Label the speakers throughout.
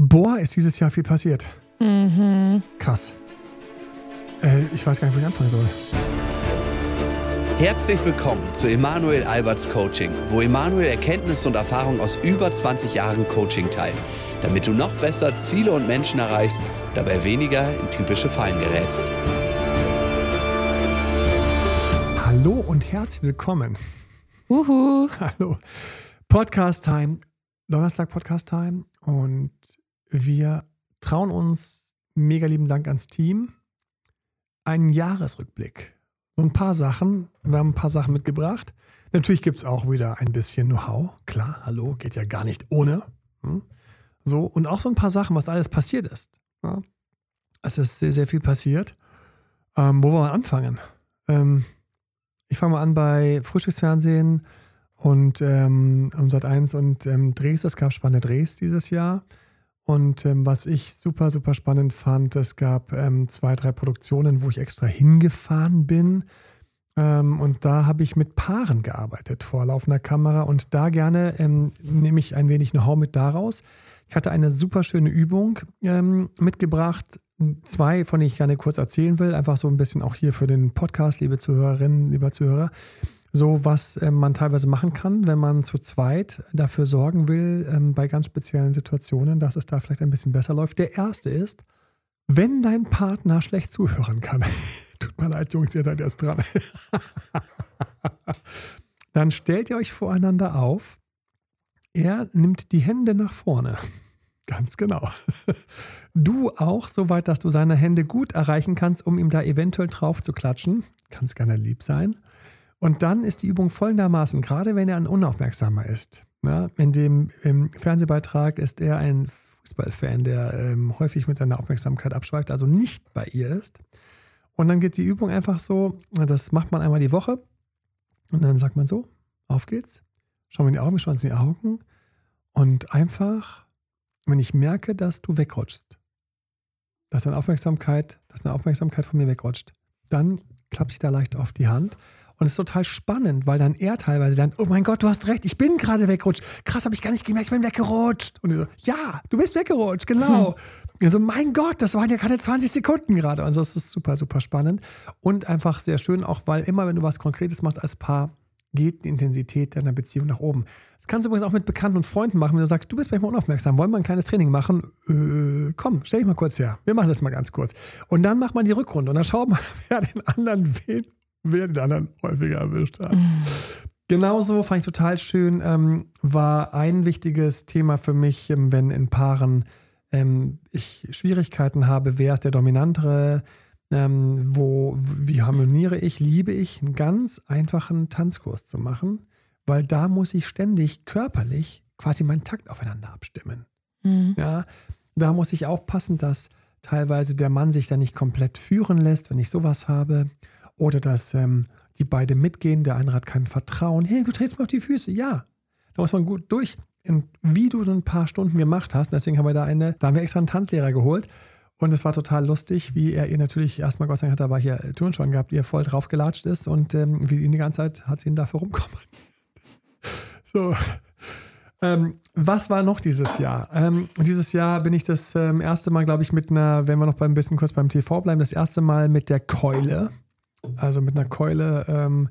Speaker 1: Boah, ist dieses Jahr viel passiert.
Speaker 2: Mhm.
Speaker 1: Krass. Äh, ich weiß gar nicht, wo ich anfangen soll.
Speaker 3: Herzlich willkommen zu Emanuel Alberts Coaching, wo Emanuel Erkenntnisse und Erfahrung aus über 20 Jahren Coaching teilt, damit du noch besser Ziele und Menschen erreichst, dabei weniger in typische Fallen gerätst.
Speaker 1: Hallo und herzlich willkommen.
Speaker 2: Uhu.
Speaker 1: Hallo. Podcast Time. Donnerstag Podcast Time. Und wir trauen uns, mega lieben Dank ans Team, einen Jahresrückblick. So ein paar Sachen. Wir haben ein paar Sachen mitgebracht. Natürlich gibt es auch wieder ein bisschen Know-how. Klar, hallo, geht ja gar nicht ohne. Hm? So, und auch so ein paar Sachen, was alles passiert ist. Ja? Es ist sehr, sehr viel passiert. Ähm, wo wollen wir anfangen? Ähm, ich fange mal an bei Frühstücksfernsehen und ähm, Sat 1 und ähm, Drehs. Es gab spannende Drehs dieses Jahr. Und ähm, was ich super, super spannend fand, es gab ähm, zwei, drei Produktionen, wo ich extra hingefahren bin. Ähm, und da habe ich mit Paaren gearbeitet vor laufender Kamera. Und da gerne ähm, nehme ich ein wenig Know-how mit daraus. Ich hatte eine super schöne Übung ähm, mitgebracht. Zwei, von denen ich gerne kurz erzählen will. Einfach so ein bisschen auch hier für den Podcast, liebe Zuhörerinnen, lieber Zuhörer so was ähm, man teilweise machen kann, wenn man zu zweit dafür sorgen will, ähm, bei ganz speziellen Situationen, dass es da vielleicht ein bisschen besser läuft. Der erste ist, wenn dein Partner schlecht zuhören kann, tut mir leid, Jungs, ihr seid erst dran, dann stellt ihr euch voreinander auf. Er nimmt die Hände nach vorne. Ganz genau. Du auch, soweit, dass du seine Hände gut erreichen kannst, um ihm da eventuell drauf zu klatschen. Kannst gerne lieb sein. Und dann ist die Übung folgendermaßen, gerade wenn er ein Unaufmerksamer ist. Ne? In dem im Fernsehbeitrag ist er ein Fußballfan, der ähm, häufig mit seiner Aufmerksamkeit abschweift, also nicht bei ihr ist. Und dann geht die Übung einfach so, das macht man einmal die Woche. Und dann sagt man so, auf geht's. Schauen wir in die Augen, schauen uns in die Augen. Und einfach, wenn ich merke, dass du wegrutschst, dass deine Aufmerksamkeit, dass deine Aufmerksamkeit von mir wegrutscht, dann klappe ich da leicht auf die Hand und es ist total spannend, weil dann er teilweise lernt, oh mein Gott, du hast recht, ich bin gerade weggerutscht. Krass, habe ich gar nicht gemerkt, ich bin weggerutscht. Und ich so, ja, du bist weggerutscht, genau. Hm. Also, mein Gott, das waren ja gerade 20 Sekunden gerade. Und das ist super, super spannend. Und einfach sehr schön, auch weil immer, wenn du was Konkretes machst als Paar, geht die Intensität deiner Beziehung nach oben. Das kannst du übrigens auch mit Bekannten und Freunden machen, wenn du sagst, du bist manchmal unaufmerksam, wollen wir ein kleines Training machen? Äh, komm, stell dich mal kurz her. Wir machen das mal ganz kurz. Und dann macht man die Rückrunde und dann schaut man, wer den anderen wen wer den anderen häufiger erwischt hat. Mhm. Genauso fand ich total schön, ähm, war ein wichtiges Thema für mich, ähm, wenn in Paaren ähm, ich Schwierigkeiten habe, wer ist der Dominantere, ähm, wo, wie harmoniere ich, liebe ich, einen ganz einfachen Tanzkurs zu machen, weil da muss ich ständig körperlich quasi meinen Takt aufeinander abstimmen. Mhm. Ja, da muss ich aufpassen, dass teilweise der Mann sich da nicht komplett führen lässt, wenn ich sowas habe. Oder dass ähm, die beiden mitgehen, der eine hat kein Vertrauen. Hey, du drehst mir auf die Füße. Ja, da muss man gut durch. Und wie du so ein paar Stunden gemacht hast, deswegen haben wir da eine, da haben wir extra einen Tanzlehrer geholt. Und es war total lustig, wie er ihr natürlich erstmal, Gott sei Dank hat er war hier Turnschuhen gehabt, ihr voll drauf gelatscht ist und ähm, wie ihn die ganze Zeit hat sie ihn dafür rumkommen. so. Ähm, was war noch dieses Jahr? Ähm, dieses Jahr bin ich das ähm, erste Mal, glaube ich, mit einer, wenn wir noch ein bisschen kurz beim TV bleiben, das erste Mal mit der Keule also mit einer Keule ähm,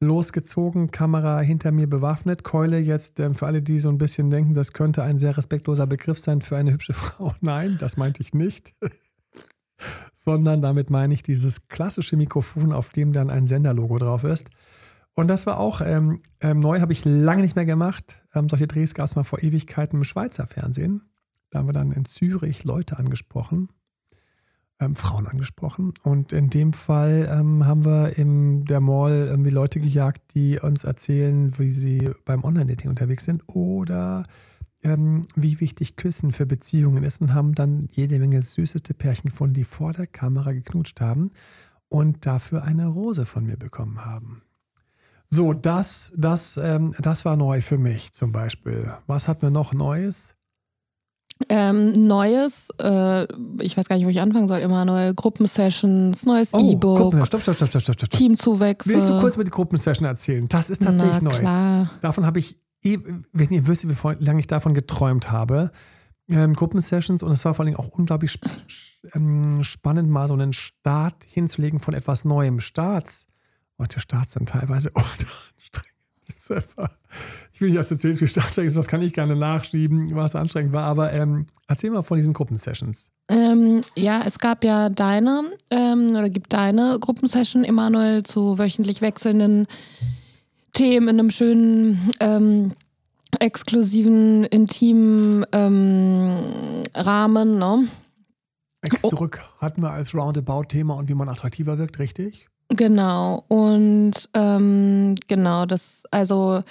Speaker 1: losgezogen, Kamera hinter mir bewaffnet. Keule jetzt ähm, für alle, die so ein bisschen denken, das könnte ein sehr respektloser Begriff sein für eine hübsche Frau. Nein, das meinte ich nicht. Sondern damit meine ich dieses klassische Mikrofon, auf dem dann ein Senderlogo drauf ist. Und das war auch ähm, ähm, neu, habe ich lange nicht mehr gemacht. Ähm, solche Drehs gab es mal vor Ewigkeiten im Schweizer Fernsehen. Da haben wir dann in Zürich Leute angesprochen, ähm, Frauen angesprochen. Und in dem Fall ähm, haben wir in der Mall irgendwie Leute gejagt, die uns erzählen, wie sie beim Online-Dating unterwegs sind oder ähm, wie wichtig Küssen für Beziehungen ist und haben dann jede Menge süßeste Pärchen gefunden, die vor der Kamera geknutscht haben und dafür eine Rose von mir bekommen haben. So, das, das, ähm, das war neu für mich zum Beispiel. Was hatten wir noch Neues?
Speaker 2: Ähm, neues, äh, ich weiß gar nicht, wo ich anfangen soll, immer neue Gruppensessions, neues oh, E-Book.
Speaker 1: Stopp, stopp, stopp, stopp, stopp, stopp.
Speaker 2: Teamzuwächse.
Speaker 1: Willst du kurz über die Gruppensession erzählen? Das ist tatsächlich
Speaker 2: Na,
Speaker 1: neu.
Speaker 2: Klar.
Speaker 1: Davon habe ich, eh, wenn ihr wisst, wie lange ich davon geträumt habe, ähm, Gruppensessions und es war vor allem auch unglaublich sp ähm, spannend, mal so einen Start hinzulegen von etwas Neuem. Starts, und der Starts sind teilweise anstrengend. Ich will nicht, erzählst, wie anstrengend ist, was kann ich gerne nachschieben, was anstrengend war, aber ähm, erzähl mal von diesen Gruppensessions.
Speaker 2: Ähm, ja, es gab ja deine, ähm, oder gibt deine Gruppensession, Emanuel, zu wöchentlich wechselnden Themen in einem schönen ähm, exklusiven, intimen ähm, Rahmen. Ne?
Speaker 1: Ex zurück hatten wir als Roundabout-Thema und wie man attraktiver wirkt, richtig?
Speaker 2: Genau. Und ähm, genau, das also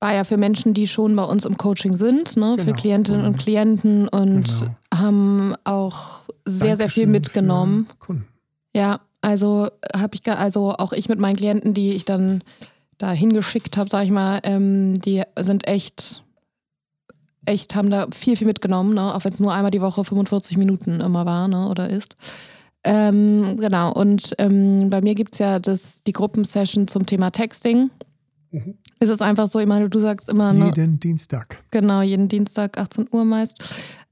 Speaker 2: war ja für Menschen, die schon bei uns im Coaching sind, ne?
Speaker 1: Genau.
Speaker 2: für Klientinnen und Klienten und
Speaker 1: Genau.
Speaker 2: haben auch sehr, sehr viel
Speaker 1: Dankeschön
Speaker 2: mitgenommen.
Speaker 1: Kunden.
Speaker 2: Ja, also habe ich, also auch ich mit meinen Klienten, die ich dann da hingeschickt habe, sag ich mal, ähm, die sind echt, echt, haben da viel, viel mitgenommen, ne? auch wenn es nur einmal die Woche 45 Minuten immer war ne? oder ist. Ähm, genau, und ähm, bei mir gibt es ja das, die Gruppensession zum Thema Texting.
Speaker 1: Mhm.
Speaker 2: Es ist einfach so, ich meine, du sagst immer, ne,
Speaker 1: Jeden Dienstag.
Speaker 2: genau, jeden Dienstag 18 Uhr meist.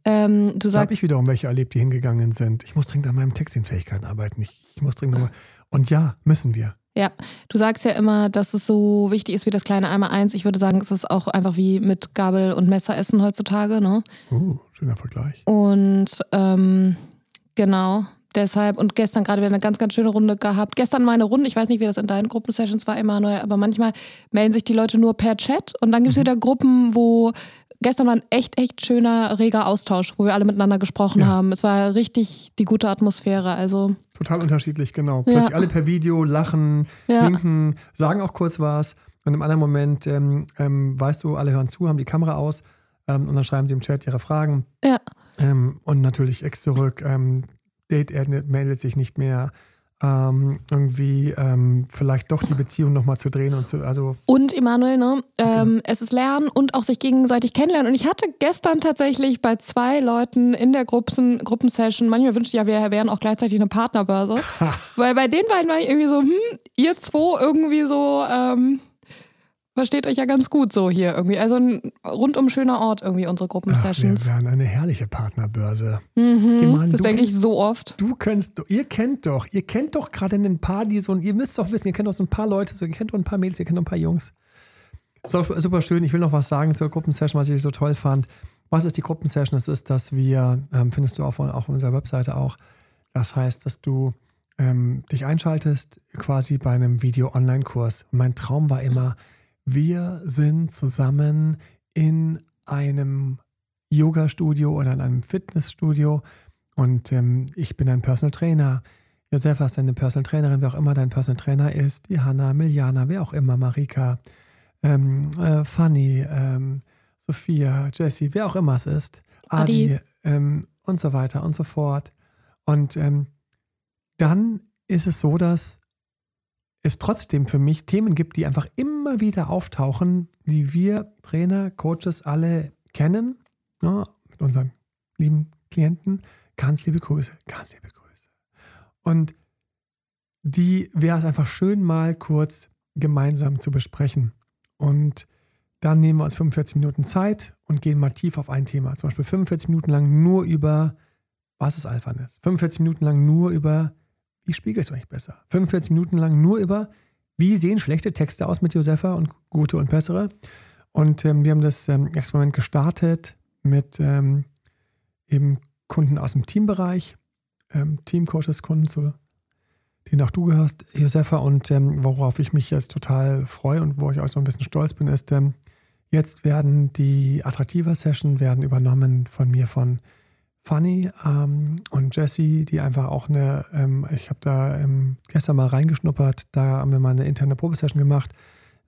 Speaker 2: Ähm, du
Speaker 1: Da habe ich wiederum welche erlebt, die hingegangen sind. Ich muss dringend an meinen Textingfähigkeiten arbeiten. Ich, ich muss dringend nochmal. Und ja, müssen wir.
Speaker 2: Ja, du sagst ja immer, dass es so wichtig ist wie das kleine einmal eins. Ich würde sagen, es ist auch einfach wie mit Gabel und Messer essen heutzutage, ne?
Speaker 1: Uh, schöner Vergleich.
Speaker 2: Und ähm, genau, deshalb und gestern gerade wieder eine ganz, ganz schöne Runde gehabt. Gestern mal eine Runde, ich weiß nicht, wie das in deinen Gruppensessions war, Emanuel, aber manchmal melden sich die Leute nur per Chat und dann gibt es wieder Gruppen, wo gestern war ein echt, echt schöner, reger Austausch, wo wir alle miteinander gesprochen
Speaker 1: Ja.
Speaker 2: haben. Es war richtig die gute Atmosphäre, also
Speaker 1: Total unterschiedlich, genau.
Speaker 2: Ja.
Speaker 1: Plötzlich alle per Video lachen,
Speaker 2: Ja.
Speaker 1: winken, sagen auch kurz was. Und im anderen Moment ähm, ähm, weißt du, alle hören zu, haben die Kamera aus ähm, und dann schreiben sie im Chat ihre Fragen.
Speaker 2: ja.
Speaker 1: Ähm, und natürlich ex zurück. Date er meldet sich nicht mehr. Ähm, irgendwie ähm, vielleicht doch die Beziehung nochmal zu drehen und zu, also
Speaker 2: Und Emanuel, ne? Ähm, es ist Lernen und auch sich gegenseitig kennenlernen. Und ich hatte gestern tatsächlich bei zwei Leuten in der Gruppen, Gruppensession, manchmal wünschte ich ja, wir wären auch gleichzeitig eine Partnerbörse. Weil bei den beiden war ich irgendwie so, hm, ihr zwei irgendwie so, ähm, versteht euch ja ganz gut so hier irgendwie. Also ein rundum schöner Ort irgendwie, unsere
Speaker 1: ach,
Speaker 2: Gruppensessions.
Speaker 1: wir wären eine herrliche Partnerbörse.
Speaker 2: Mhm,
Speaker 1: Iman,
Speaker 2: das denke ich so oft.
Speaker 1: Du kennst, ihr kennt doch, ihr kennt doch gerade ein paar, die so, ihr müsst doch wissen, ihr kennt doch so ein paar Leute, so, ihr kennt doch ein paar Mädels, ihr kennt doch ein paar Jungs. So, super schön. Ich will noch was sagen zur Gruppensession, was ich so toll fand. Was ist die Gruppensession? Das ist, dass wir, ähm, findest du auf, auf unserer Webseite auch, das heißt, dass du ähm, dich einschaltest quasi bei einem Video-Online-Kurs. Und mein Traum war immer, wir sind zusammen in einem Yoga-Studio oder in einem Fitnessstudio und ähm, ich bin ein Personal Trainer. Josefa ist deine Personal Trainerin, wer auch immer dein Personal Trainer ist, die Hanna, Miljana, wer auch immer, Marika, ähm, äh, Fanny, ähm, Sophia, Jessie, wer auch immer es ist, Adi,
Speaker 2: Adi.
Speaker 1: ähm, und so weiter und so fort. Und ähm, dann ist es so, dass es trotzdem für mich Themen gibt, die einfach immer wieder auftauchen, die wir Trainer, Coaches alle kennen, ne, mit unseren lieben Klienten. Ganz liebe Grüße, ganz liebe Grüße. Und die wäre es einfach schön, mal kurz gemeinsam zu besprechen. Und dann nehmen wir uns 45 Minuten Zeit und gehen mal tief auf ein Thema. Zum Beispiel 45 Minuten lang nur über, was ist Alphaness? 45 Minuten lang nur über, wie spiegelst du euch besser? 45 Minuten lang nur über, wie sehen schlechte Texte aus mit Josefa und gute und bessere. Und ähm, wir haben das ähm, Experiment gestartet mit ähm, eben Kunden aus dem Teambereich, ähm, Teamcoaches, Kunden, zu denen auch du gehörst, Josefa. Und ähm, worauf ich mich jetzt total freue und wo ich auch so ein bisschen stolz bin, ist, ähm, jetzt werden die Attraktiver-Session werden übernommen von mir von Fanny ähm, und Jessie, die einfach auch eine, ähm, ich habe da ähm, gestern mal reingeschnuppert, da haben wir mal eine interne Probesession gemacht.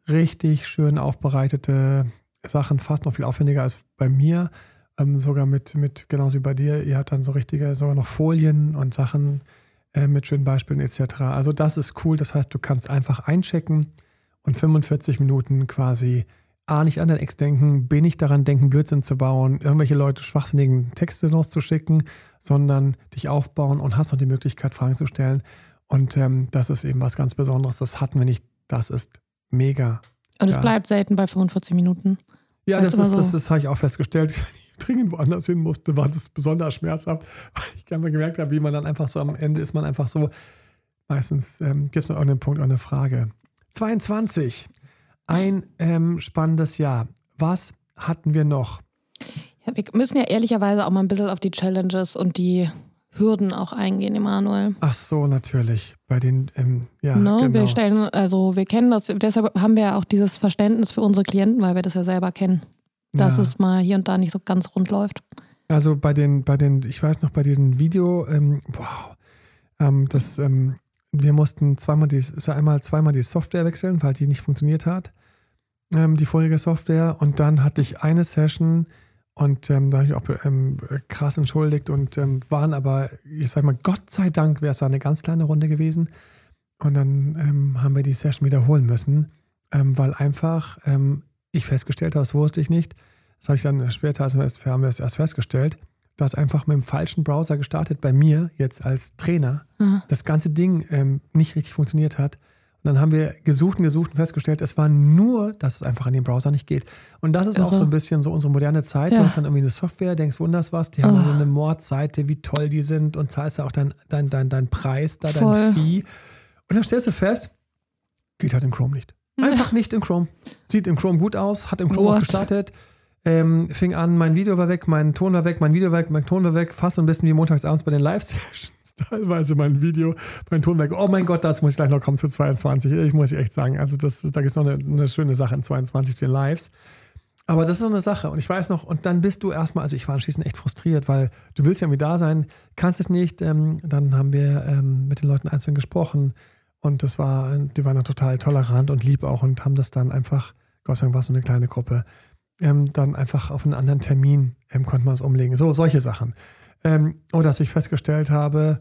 Speaker 1: Richtig schön aufbereitete Sachen, fast noch viel aufwendiger als bei mir. Ähm, sogar mit, mit, genauso wie bei dir, ihr habt dann so richtige, sogar noch Folien und Sachen äh, mit schönen Beispielen etc. Also das ist cool, das heißt, du kannst einfach einchecken und 45 Minuten quasi A, nicht an dein Ex denken, B, nicht daran denken, Blödsinn zu bauen, irgendwelche Leute schwachsinnigen Texte loszuschicken, sondern dich aufbauen und hast noch die Möglichkeit, Fragen zu stellen. Und ähm, das ist eben was ganz Besonderes. Das hatten wir nicht. Das ist mega.
Speaker 2: Und es bleibt selten bei 45 Minuten.
Speaker 1: Ja, das ist, das,
Speaker 2: so-
Speaker 1: das habe ich auch festgestellt. dringend woanders hin musste, war das besonders schmerzhaft, weil ich gerne mal gemerkt habe, wie man dann einfach so am Ende ist man einfach so, meistens ähm, gibt es noch irgendeinen Punkt, eine Frage. 22. Ein ähm, spannendes Jahr. Was hatten wir noch?
Speaker 2: Ja, wir müssen ja ehrlicherweise auch mal ein bisschen auf die Challenges und die Hürden auch eingehen, Emanuel.
Speaker 1: Ach so, natürlich. Bei den, ähm, ja,
Speaker 2: no,
Speaker 1: genau.
Speaker 2: Wir stellen, also wir kennen das, deshalb haben wir ja auch dieses Verständnis für unsere Klienten, weil wir das ja selber kennen, dass
Speaker 1: Ja.
Speaker 2: es mal hier und da nicht so ganz rund läuft.
Speaker 1: Also bei den, bei den, ich weiß noch, bei diesem Video, ähm, wow, ähm, das, ähm, wir mussten zweimal die, ja einmal zweimal die Software wechseln, weil die nicht funktioniert hat, ähm, die vorherige Software. Und dann hatte ich eine Session und ähm, da habe ich auch ähm, krass entschuldigt und ähm, waren aber, ich sag mal, Gott sei Dank wäre es da eine ganz kleine Runde gewesen. Und dann ähm, haben wir die Session wiederholen müssen, ähm, weil einfach ich festgestellt habe, das wusste ich nicht. Das habe ich dann später, also haben wir es erst festgestellt, dass einfach mit dem falschen Browser gestartet bei mir jetzt als Trainer
Speaker 2: Aha.
Speaker 1: das ganze Ding ähm, nicht richtig funktioniert hat. Und dann haben wir gesucht und gesucht und festgestellt, es war nur, dass es einfach an dem Browser nicht geht. Und das ist auch
Speaker 2: Irre.
Speaker 1: so ein bisschen so unsere moderne Zeit.
Speaker 2: Ja.
Speaker 1: Du hast dann irgendwie eine Software, denkst, wunders was, die haben so eine Mordseite, wie toll die sind und zahlst ja auch deinen dein, dein, dein Preis, da
Speaker 2: Voll.
Speaker 1: dein Fee. Und dann stellst du fest, geht halt in Chrome nicht. Einfach nicht in Chrome. Sieht im Chrome gut aus, hat im Chrome auch
Speaker 2: What?
Speaker 1: gestartet. Ähm, fing an, mein Video war weg, mein Ton war weg, mein Video war weg, mein Ton war weg, fast so ein bisschen wie montagsabends bei den Live-Sessions. Teilweise mein Video, mein Ton weg. Oh mein Gott, das muss ich gleich noch kommen zu 22. Ich muss echt sagen, also das, da gibt es noch eine, eine schöne Sache in 22 zu den Lives. Aber das ist so eine Sache. Und ich weiß noch, und dann bist du erstmal, also ich war anschließend echt frustriert, weil du willst ja irgendwie da sein, kannst es nicht. Ähm, dann haben wir ähm, mit den Leuten einzeln gesprochen und das war, die waren dann total tolerant und lieb auch und haben das dann einfach, Gott sei Dank war es so eine kleine Gruppe, ähm, dann einfach auf einen anderen Termin ähm, konnte man es umlegen. So, solche Sachen. Ähm, oder dass ich festgestellt habe,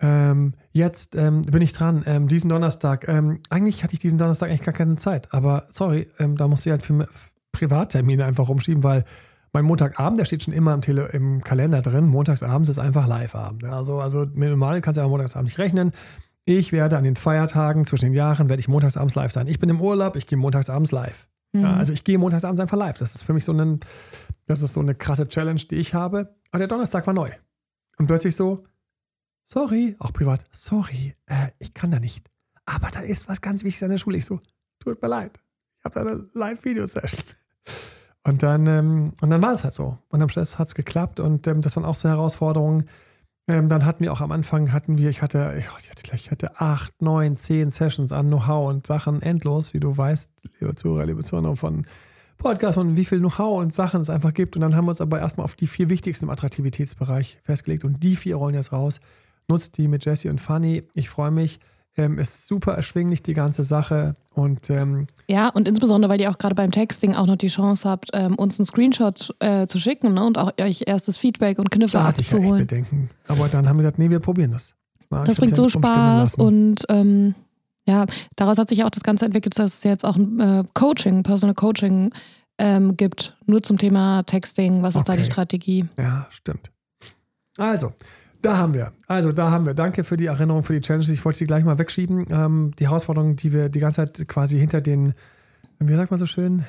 Speaker 1: ähm, jetzt ähm, bin ich dran, ähm, diesen Donnerstag. Eigentlich hatte ich diesen Donnerstag eigentlich gar keine Zeit, aber sorry, da musste ich halt für Privattermine einfach rumschieben, weil mein Montagabend, der steht schon immer im, Tele im Kalender drin. Montagsabends ist einfach Live-Abend. Ja, Also, also mit normal kannst du ja montagsabend nicht rechnen. Ich werde an den Feiertagen zwischen den Jahren, werde ich montagsabends live sein. Ich bin im Urlaub, ich gehe montagsabends live. Ja, also ich gehe montagsabends einfach live. Das ist für mich so, ein, das ist so eine krasse Challenge, die ich habe. Aber der Donnerstag war neu. Und plötzlich so, sorry, auch privat, sorry, äh, ich kann da nicht. Aber da ist was ganz Wichtiges an der Schule. Ich so, tut mir leid. Ich habe da eine Live-Video-Session. Und dann, ähm, und dann war es halt so. Und am Schluss hat es geklappt und ähm, das waren auch so Herausforderungen. Ähm, dann hatten wir auch am Anfang, hatten wir, ich hatte, ich hatte, gleich- ich hatte acht, neun, zehn Sessions an Know-how und Sachen endlos, wie du weißt, liebe Zuhörer, liebe Zuhörer von Podcasts und wie viel Know-how und Sachen es einfach gibt. Und dann haben wir uns aber erstmal auf die vier wichtigsten im Attraktivitätsbereich festgelegt und die vier rollen jetzt raus. Nutzt die mit Jesse und Fanny. Ich freue mich. Ähm, ist super erschwinglich, die ganze Sache. Und ähm,
Speaker 2: Ja, und insbesondere, weil ihr auch gerade beim Texting auch noch die Chance habt, ähm, uns einen Screenshot äh, zu schicken ne? und auch euch erstes Feedback und Kniffe
Speaker 1: da hatte ich ja echt
Speaker 2: abzuholen.
Speaker 1: Bedenken. Aber dann haben wir gesagt, nee, wir probieren das. Ja, ich
Speaker 2: Das bringt
Speaker 1: ja
Speaker 2: so Spaß und ähm, ja, daraus hat sich auch das Ganze entwickelt, dass es jetzt auch ein äh, Coaching, Personal Coaching ähm, gibt, nur zum Thema Texting. Was ist da die
Speaker 1: Okay.
Speaker 2: Strategie?
Speaker 1: Ja, stimmt. Also, da haben wir. Also, da haben wir. Danke für die Erinnerung, für die Challenges. Ich wollte sie gleich mal wegschieben. Ähm, die Herausforderungen, die wir die ganze Zeit quasi hinter den, wie sagt man so schön,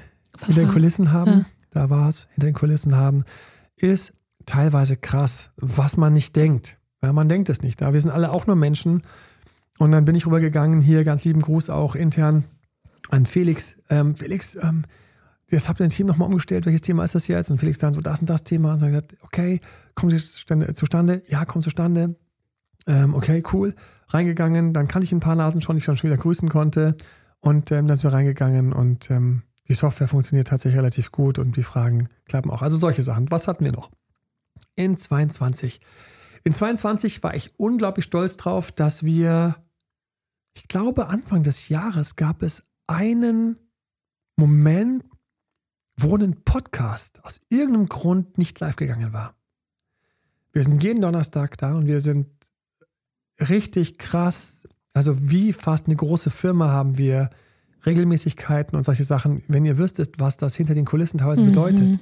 Speaker 1: hinter den Kulissen haben,
Speaker 2: Ja.
Speaker 1: da war es, hinter den Kulissen haben, ist teilweise krass, was man nicht denkt. Ja, man denkt es nicht. Ja, wir sind alle auch nur Menschen. Und dann bin ich rübergegangen, hier ganz lieben Gruß auch intern an Felix. Ähm, Felix, ähm, das habt ihr ein Team nochmal umgestellt, welches Thema ist das jetzt? Und Felix dann so, das und das Thema. Und dann gesagt, okay, kommt es zustande? Ja, kommt zustande. Ähm, okay, cool. Reingegangen, dann kannte ich ein paar Nasen schon, die ich schon wieder grüßen konnte. Und ähm, dann sind wir reingegangen und ähm, die Software funktioniert tatsächlich relativ gut und die Fragen klappen auch. Also solche Sachen. Was hatten wir noch? In 22. In 22 war ich unglaublich stolz drauf, dass wir, ich glaube, Anfang des Jahres gab es einen Moment, wo ein Podcast aus irgendeinem Grund nicht live gegangen war. Wir sind jeden Donnerstag da und wir sind richtig krass, also wie fast eine große Firma haben wir Regelmäßigkeiten und solche Sachen. Wenn ihr wüsstet, was das hinter den Kulissen teilweise bedeutet,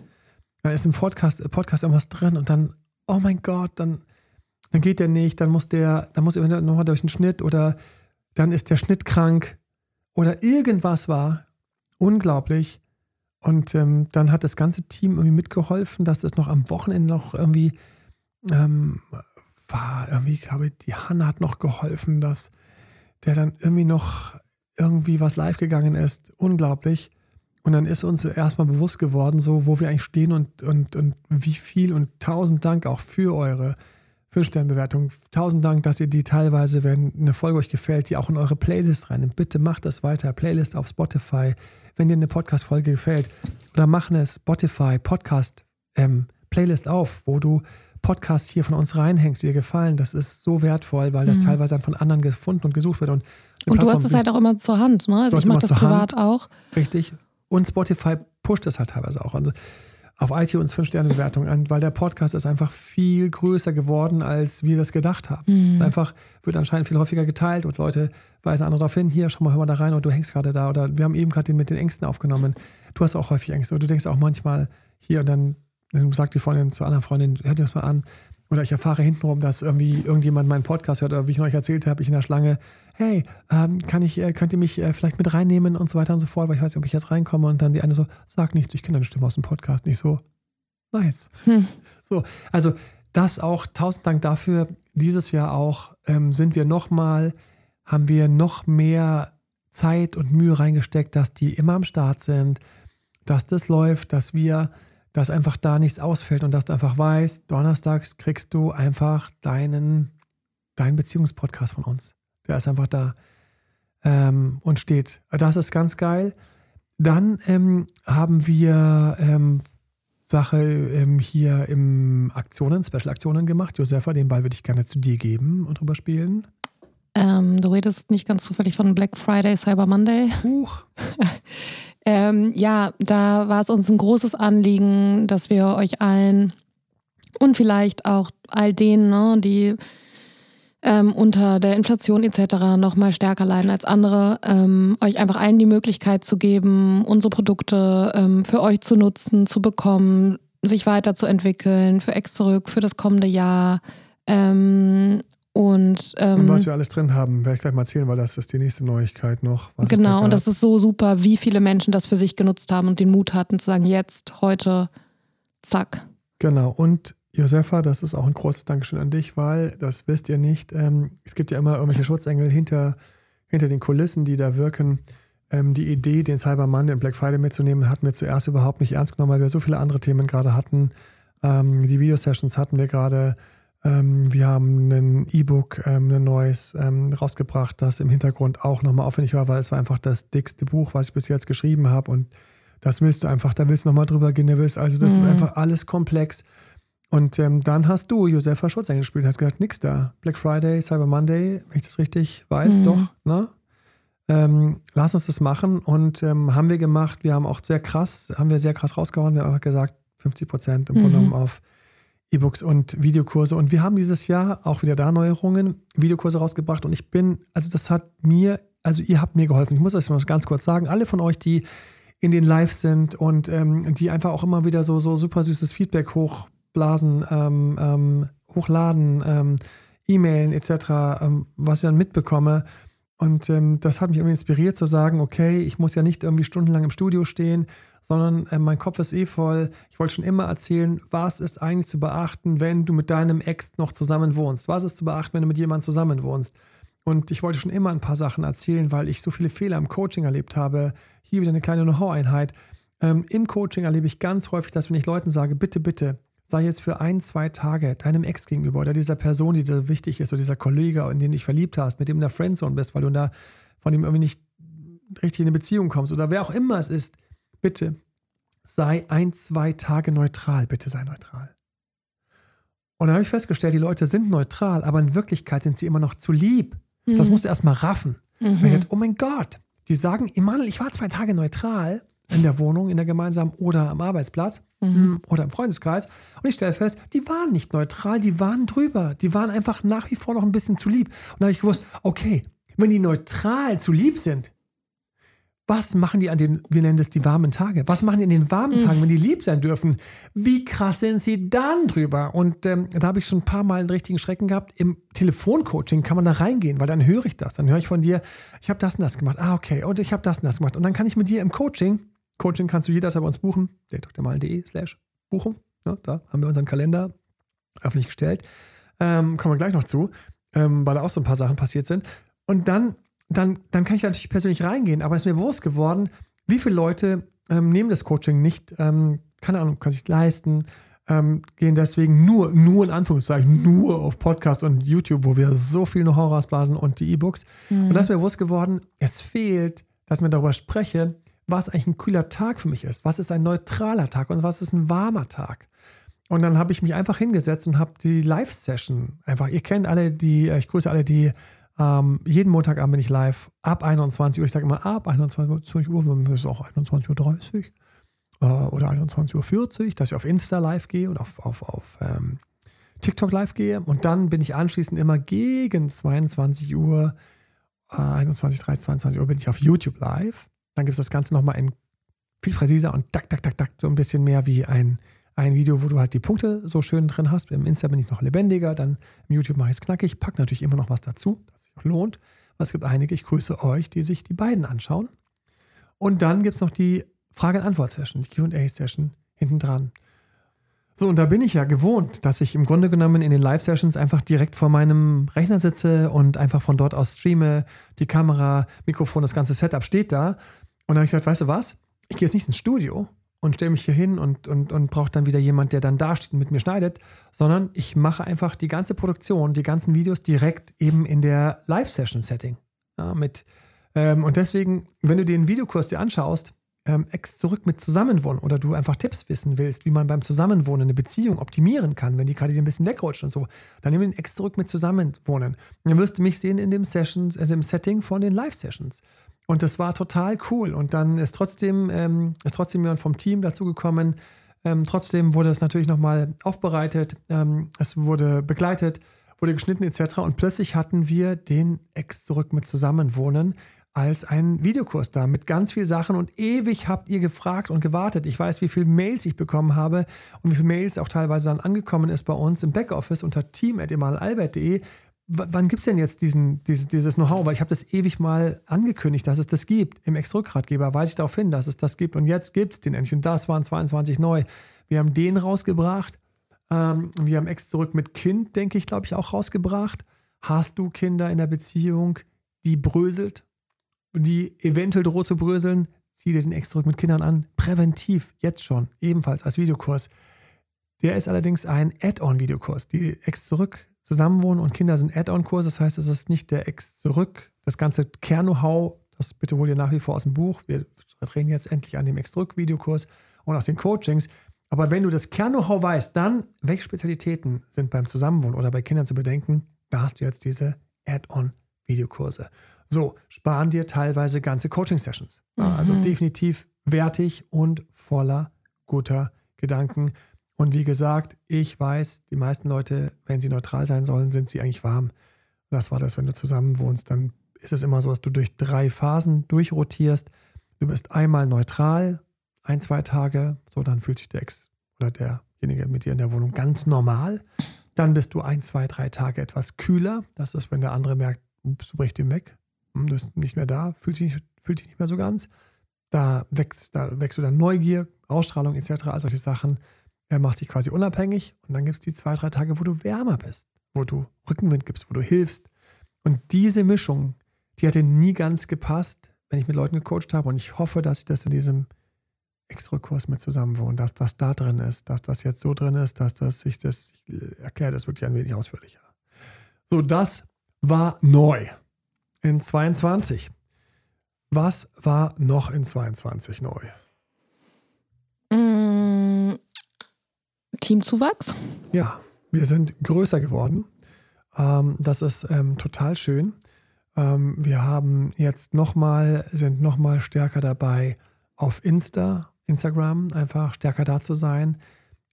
Speaker 1: dann ist im Podcast, Podcast irgendwas drin und dann, oh mein Gott, dann, dann geht der nicht, dann muss der, dann muss eventuell nochmal durch den Schnitt oder dann ist der Schnitt krank oder irgendwas war unglaublich. Und ähm, dann hat das ganze Team irgendwie mitgeholfen, dass es noch am Wochenende noch irgendwie ähm, war. Irgendwie, ich glaube, die Hanna hat noch geholfen, dass der dann irgendwie noch irgendwie was live gegangen ist. Unglaublich. Und dann ist uns erstmal bewusst geworden, so wo wir eigentlich stehen und, und, und wie viel und tausend Dank auch für eure Fünf-Sterne-Bewertung. Tausend Dank, dass ihr die teilweise, wenn eine Folge euch gefällt, die auch in eure Playlist reinnimmt. Bitte macht das weiter. Playlist auf Spotify. Wenn dir eine Podcast-Folge gefällt, oder mach eine Spotify Podcast ähm, Playlist auf, wo du Podcasts hier von uns reinhängst, die dir gefallen. Das ist so wertvoll, weil das mhm. teilweise dann von anderen gefunden und gesucht wird. Und,
Speaker 2: und du hast es halt auch immer zur Hand, ne? Also ich mache das privat Hand. auch.
Speaker 1: Richtig. Und Spotify pusht es halt teilweise auch. Also auf iTunes 5-Sterne-Bewertung an, weil der Podcast ist einfach viel größer geworden, als wir das gedacht haben. Mhm. einfach wird anscheinend viel häufiger geteilt und Leute weisen andere darauf hin, hier, schau mal, hör mal da rein und du hängst gerade da. Oder wir haben eben gerade den mit den Ängsten aufgenommen. Du hast auch häufig Ängste. Oder du denkst auch manchmal hier und dann, dann sagt die Freundin zur anderen Freundin, hör dir das mal an. Oder ich erfahre hintenrum, dass irgendwie irgendjemand meinen Podcast hört oder wie ich euch erzählt habe, ich in der Schlange, hey, ähm, kann ich, äh, könnt ihr mich äh, vielleicht mit reinnehmen und so weiter und so fort, weil ich weiß nicht, ob ich jetzt reinkomme. Und dann die eine so, sag nichts, ich kenne deine Stimme aus dem Podcast. Nicht so, nice. Hm. So, also das auch, tausend Dank dafür. Dieses Jahr auch ähm, sind wir nochmal, haben wir noch mehr Zeit und Mühe reingesteckt, dass die immer am Start sind, dass das läuft, dass wir dass einfach da nichts ausfällt und dass du einfach weißt, donnerstags kriegst du einfach deinen, deinen Beziehungspodcast von uns. Der ist einfach da ähm, und steht. Das ist ganz geil. Dann ähm, haben wir ähm, Sache ähm, hier im Aktionen, Special-Aktionen gemacht. Josefa, den Ball würde ich gerne zu dir geben und drüber spielen.
Speaker 2: Ähm, du redest nicht ganz zufällig von Black Friday, Cyber Monday.
Speaker 1: Huch.
Speaker 2: Ähm, ja, da war es uns ein großes Anliegen, dass wir euch allen und vielleicht auch all denen, ne, die ähm, unter der Inflation etc. noch mal stärker leiden als andere, ähm, euch einfach allen die Möglichkeit zu geben, unsere Produkte ähm, für euch zu nutzen, zu bekommen, sich weiterzuentwickeln für Ex zurück, für das kommende Jahr. Ähm, und, ähm,
Speaker 1: und, was wir alles drin haben, werde ich gleich mal erzählen, weil das ist die nächste Neuigkeit noch.
Speaker 2: Genau, und das ist so super, wie viele Menschen das für sich genutzt haben und den Mut hatten zu sagen, jetzt, heute, zack.
Speaker 1: Genau, und Josefa, das ist auch ein großes Dankeschön an dich, weil, das wisst ihr nicht, ähm, es gibt ja immer irgendwelche Schutzengel hinter, hinter den Kulissen, die da wirken. Ähm, die Idee, den Cyber Monday und Black Friday mitzunehmen, hatten wir zuerst überhaupt nicht ernst genommen, weil wir so viele andere Themen gerade hatten. Ähm, die Video-Sessions hatten wir gerade ähm, wir haben ein E-Book, ähm, ein neues ähm, rausgebracht, das im Hintergrund auch nochmal aufwendig war, weil es war einfach das dickste Buch, was ich bis jetzt geschrieben habe. Und das willst du einfach, da willst du nochmal drüber gehen, da willst, also das mhm. ist einfach alles komplex. Und ähm, dann hast du Josefa Schulz eingespielt, hast gesagt, nix da. Black Friday, Cyber Monday, wenn ich das richtig weiß, mhm. doch, ne? Ähm, lass uns das machen und ähm, haben wir gemacht. Wir haben auch sehr krass, haben wir sehr krass rausgehauen. Wir haben einfach gesagt, 50 Prozent im Grunde mhm. genommen auf E-Books und Videokurse. Und wir haben dieses Jahr auch wieder da Neuerungen, Videokurse rausgebracht. Und ich bin, also das hat mir, also ihr habt mir geholfen. Ich muss euch mal ganz kurz sagen, alle von euch, die in den Live sind und ähm, die einfach auch immer wieder so, so super süßes Feedback hochblasen, ähm, ähm, hochladen, ähm, E-Mailen etc., ähm, was ich dann mitbekomme. Und ähm, das hat mich irgendwie inspiriert zu sagen, okay, ich muss ja nicht irgendwie stundenlang im Studio stehen, sondern äh, mein Kopf ist eh voll. Ich wollte schon immer erzählen, was ist eigentlich zu beachten, wenn du mit deinem Ex noch zusammen wohnst? Was ist zu beachten, wenn du mit jemandem zusammen wohnst? Und ich wollte schon immer ein paar Sachen erzählen, weil ich so viele Fehler im Coaching erlebt habe. Hier wieder eine kleine Know-how-Einheit. Ähm, Im Coaching erlebe ich ganz häufig, dass wenn ich Leuten sage, bitte, bitte, sei jetzt für ein, zwei Tage deinem Ex gegenüber oder dieser Person, die dir wichtig ist, oder dieser Kollege, in den du dich verliebt hast, mit dem du in der Friendzone bist, weil du da von ihm irgendwie nicht richtig in eine Beziehung kommst oder wer auch immer es ist, bitte sei ein, zwei Tage neutral, bitte sei neutral. Und dann habe ich festgestellt, die Leute sind neutral, aber in Wirklichkeit sind sie immer noch zu lieb. Mhm. Das musst du erstmal raffen. Mhm. Und ich dachte, oh mein Gott, die sagen, Emanuel, ich war zwei Tage neutral in der Wohnung, in der gemeinsamen oder am Arbeitsplatz mhm. Hm, oder im Freundeskreis. Und ich stelle fest, die waren nicht neutral, die waren drüber. Die waren einfach nach wie vor noch ein bisschen zu lieb. Und da habe ich gewusst, okay, wenn die neutral zu lieb sind, was machen die an den, wir nennen das die warmen Tage? Was machen die in den warmen mhm. Tagen, wenn die lieb sein dürfen? Wie krass sind sie dann drüber? Und ähm, da habe ich schon ein paar Mal einen richtigen Schrecken gehabt. Im Telefoncoaching kann man da reingehen, weil dann höre ich das. Dann höre ich von dir, ich habe das und das gemacht. Ah, okay. Und ich habe das und das gemacht. Und dann kann ich mit dir im Coaching Coaching kannst du jederzeit bei uns buchen. drdmal.de slash Buchung. Ne, da haben wir unseren Kalender öffentlich gestellt. Ähm, kommen wir gleich noch zu, ähm, weil da auch so ein paar Sachen passiert sind. Und dann, dann, dann kann ich da natürlich persönlich reingehen, aber es ist mir bewusst geworden, wie viele Leute ähm, nehmen das Coaching nicht, ähm, keine Ahnung, kann sich leisten, ähm, gehen deswegen nur, nur in Anführungszeichen, nur auf Podcast und YouTube, wo wir so viel Know-how rausblasen und die E-Books. Mhm. Und da ist mir bewusst geworden, es fehlt, dass mir darüber spreche, was eigentlich ein kühler Tag für mich ist, was ist ein neutraler Tag und was ist ein warmer Tag. Und dann habe ich mich einfach hingesetzt und habe die Live-Session einfach, ihr kennt alle die, äh, ich grüße alle, die ähm, jeden Montagabend bin ich live ab 21 Uhr. Ich sage immer ab 21 Uhr, wenn es auch 21.30 Uhr äh, oder 21.40 Uhr, dass ich auf Insta live gehe und auf, auf, auf ähm, TikTok live gehe. Und dann bin ich anschließend immer gegen 22 Uhr, äh, 21, 30, 22 Uhr bin ich auf YouTube live. Dann gibt es das Ganze nochmal in viel präziser und tak, tak, tak, tak, so ein bisschen mehr wie ein, ein Video, wo du halt die Punkte so schön drin hast. Im Insta bin ich noch lebendiger, dann im YouTube mache ich es knackig, packe natürlich immer noch was dazu, das sich lohnt. Aber es gibt einige, ich grüße euch, die sich die beiden anschauen. Und dann gibt es noch die Frage-and-Antwort-Session, die QA-Session hinten dran. So, und da bin ich ja gewohnt, dass ich im Grunde genommen in den Live-Sessions einfach direkt vor meinem Rechner sitze und einfach von dort aus streame. Die Kamera, Mikrofon, das ganze Setup steht da. Und dann habe ich gesagt, weißt du was? Ich gehe jetzt nicht ins Studio und stelle mich hier hin und, und, und brauche dann wieder jemand, der dann da steht und mit mir schneidet, sondern ich mache einfach die ganze Produktion, die ganzen Videos direkt eben in der Live-Session-Setting. Ja, ähm, und deswegen, wenn du den Videokurs dir anschaust, ähm, Ex zurück mit Zusammenwohnen oder du einfach Tipps wissen willst, wie man beim Zusammenwohnen eine Beziehung optimieren kann, wenn die gerade dir ein bisschen wegrutscht und so, dann nimm den Ex zurück mit Zusammenwohnen. dann wirst du mich sehen in dem Session, also im Setting von den Live-Sessions. Und das war total cool. Und dann ist trotzdem, ähm, ist trotzdem jemand vom Team dazugekommen. Ähm, trotzdem wurde es natürlich nochmal aufbereitet, ähm, es wurde begleitet, wurde geschnitten etc. Und plötzlich hatten wir den Ex zurück mit Zusammenwohnen als einen Videokurs da mit ganz vielen Sachen und ewig habt ihr gefragt und gewartet. Ich weiß, wie viele Mails ich bekommen habe und wie viele Mails auch teilweise dann angekommen ist bei uns im Backoffice unter team.emalalbert.de. Wann gibt es denn jetzt diesen, dieses, dieses Know-how? Weil ich habe das ewig mal angekündigt, dass es das gibt. Im Ex-Rückgratgeber weise ich darauf hin, dass es das gibt. Und jetzt gibt es den endlich. Und das waren 22 neu. Wir haben den rausgebracht. Ähm, wir haben Ex zurück mit Kind, denke ich, glaube ich, auch rausgebracht. Hast du Kinder in der Beziehung, die bröselt? die eventuell droht zu bröseln, zieh dir den Ex zurück mit Kindern an. Präventiv, jetzt schon, ebenfalls als Videokurs. Der ist allerdings ein Add-on-Videokurs. Die Ex zurück zusammenwohnen und Kinder sind Add-on-Kurs. Das heißt, es ist nicht der Ex zurück. Das ganze Kern-Know-how, das bitte hol dir nach wie vor aus dem Buch. Wir drehen jetzt endlich an dem Ex zurück Videokurs und aus den Coachings. Aber wenn du das Kern-Know-how weißt, dann welche Spezialitäten sind beim Zusammenwohnen oder bei Kindern zu bedenken, da hast du jetzt diese Add-on-Videokurse. So, sparen dir teilweise ganze Coaching-Sessions. Mhm. Also definitiv wertig und voller guter Gedanken. Und wie gesagt, ich weiß, die meisten Leute, wenn sie neutral sein sollen, sind sie eigentlich warm. Das war das, wenn du zusammen wohnst, dann ist es immer so, dass du durch drei Phasen durchrotierst. Du bist einmal neutral, ein, zwei Tage, so dann fühlt sich der Ex oder derjenige mit dir in der Wohnung ganz normal. Dann bist du ein, zwei, drei Tage etwas kühler. Das ist, wenn der andere merkt, ups, du brichst ihn weg. Hm, du bist nicht mehr da, fühlt sich, fühlt sich nicht mehr so ganz. Da wächst, da wächst du dann Neugier, Ausstrahlung etc., all solche Sachen. Er macht dich quasi unabhängig und dann gibt es die zwei, drei Tage, wo du wärmer bist, wo du Rückenwind gibst, wo du hilfst. Und diese Mischung, die hatte nie ganz gepasst, wenn ich mit Leuten gecoacht habe. Und ich hoffe, dass ich das in diesem Extra-Kurs mit zusammenwohne, dass das da drin ist, dass das jetzt so drin ist, dass das ich das, ich erkläre das wirklich ein wenig ausführlicher. So, das war neu in 22. Was war noch in 22 neu?
Speaker 2: Teamzuwachs?
Speaker 1: Ja, wir sind größer geworden. Ähm, das ist ähm, total schön. Ähm, wir haben jetzt nochmal, sind nochmal stärker dabei, auf Insta, Instagram einfach stärker da zu sein,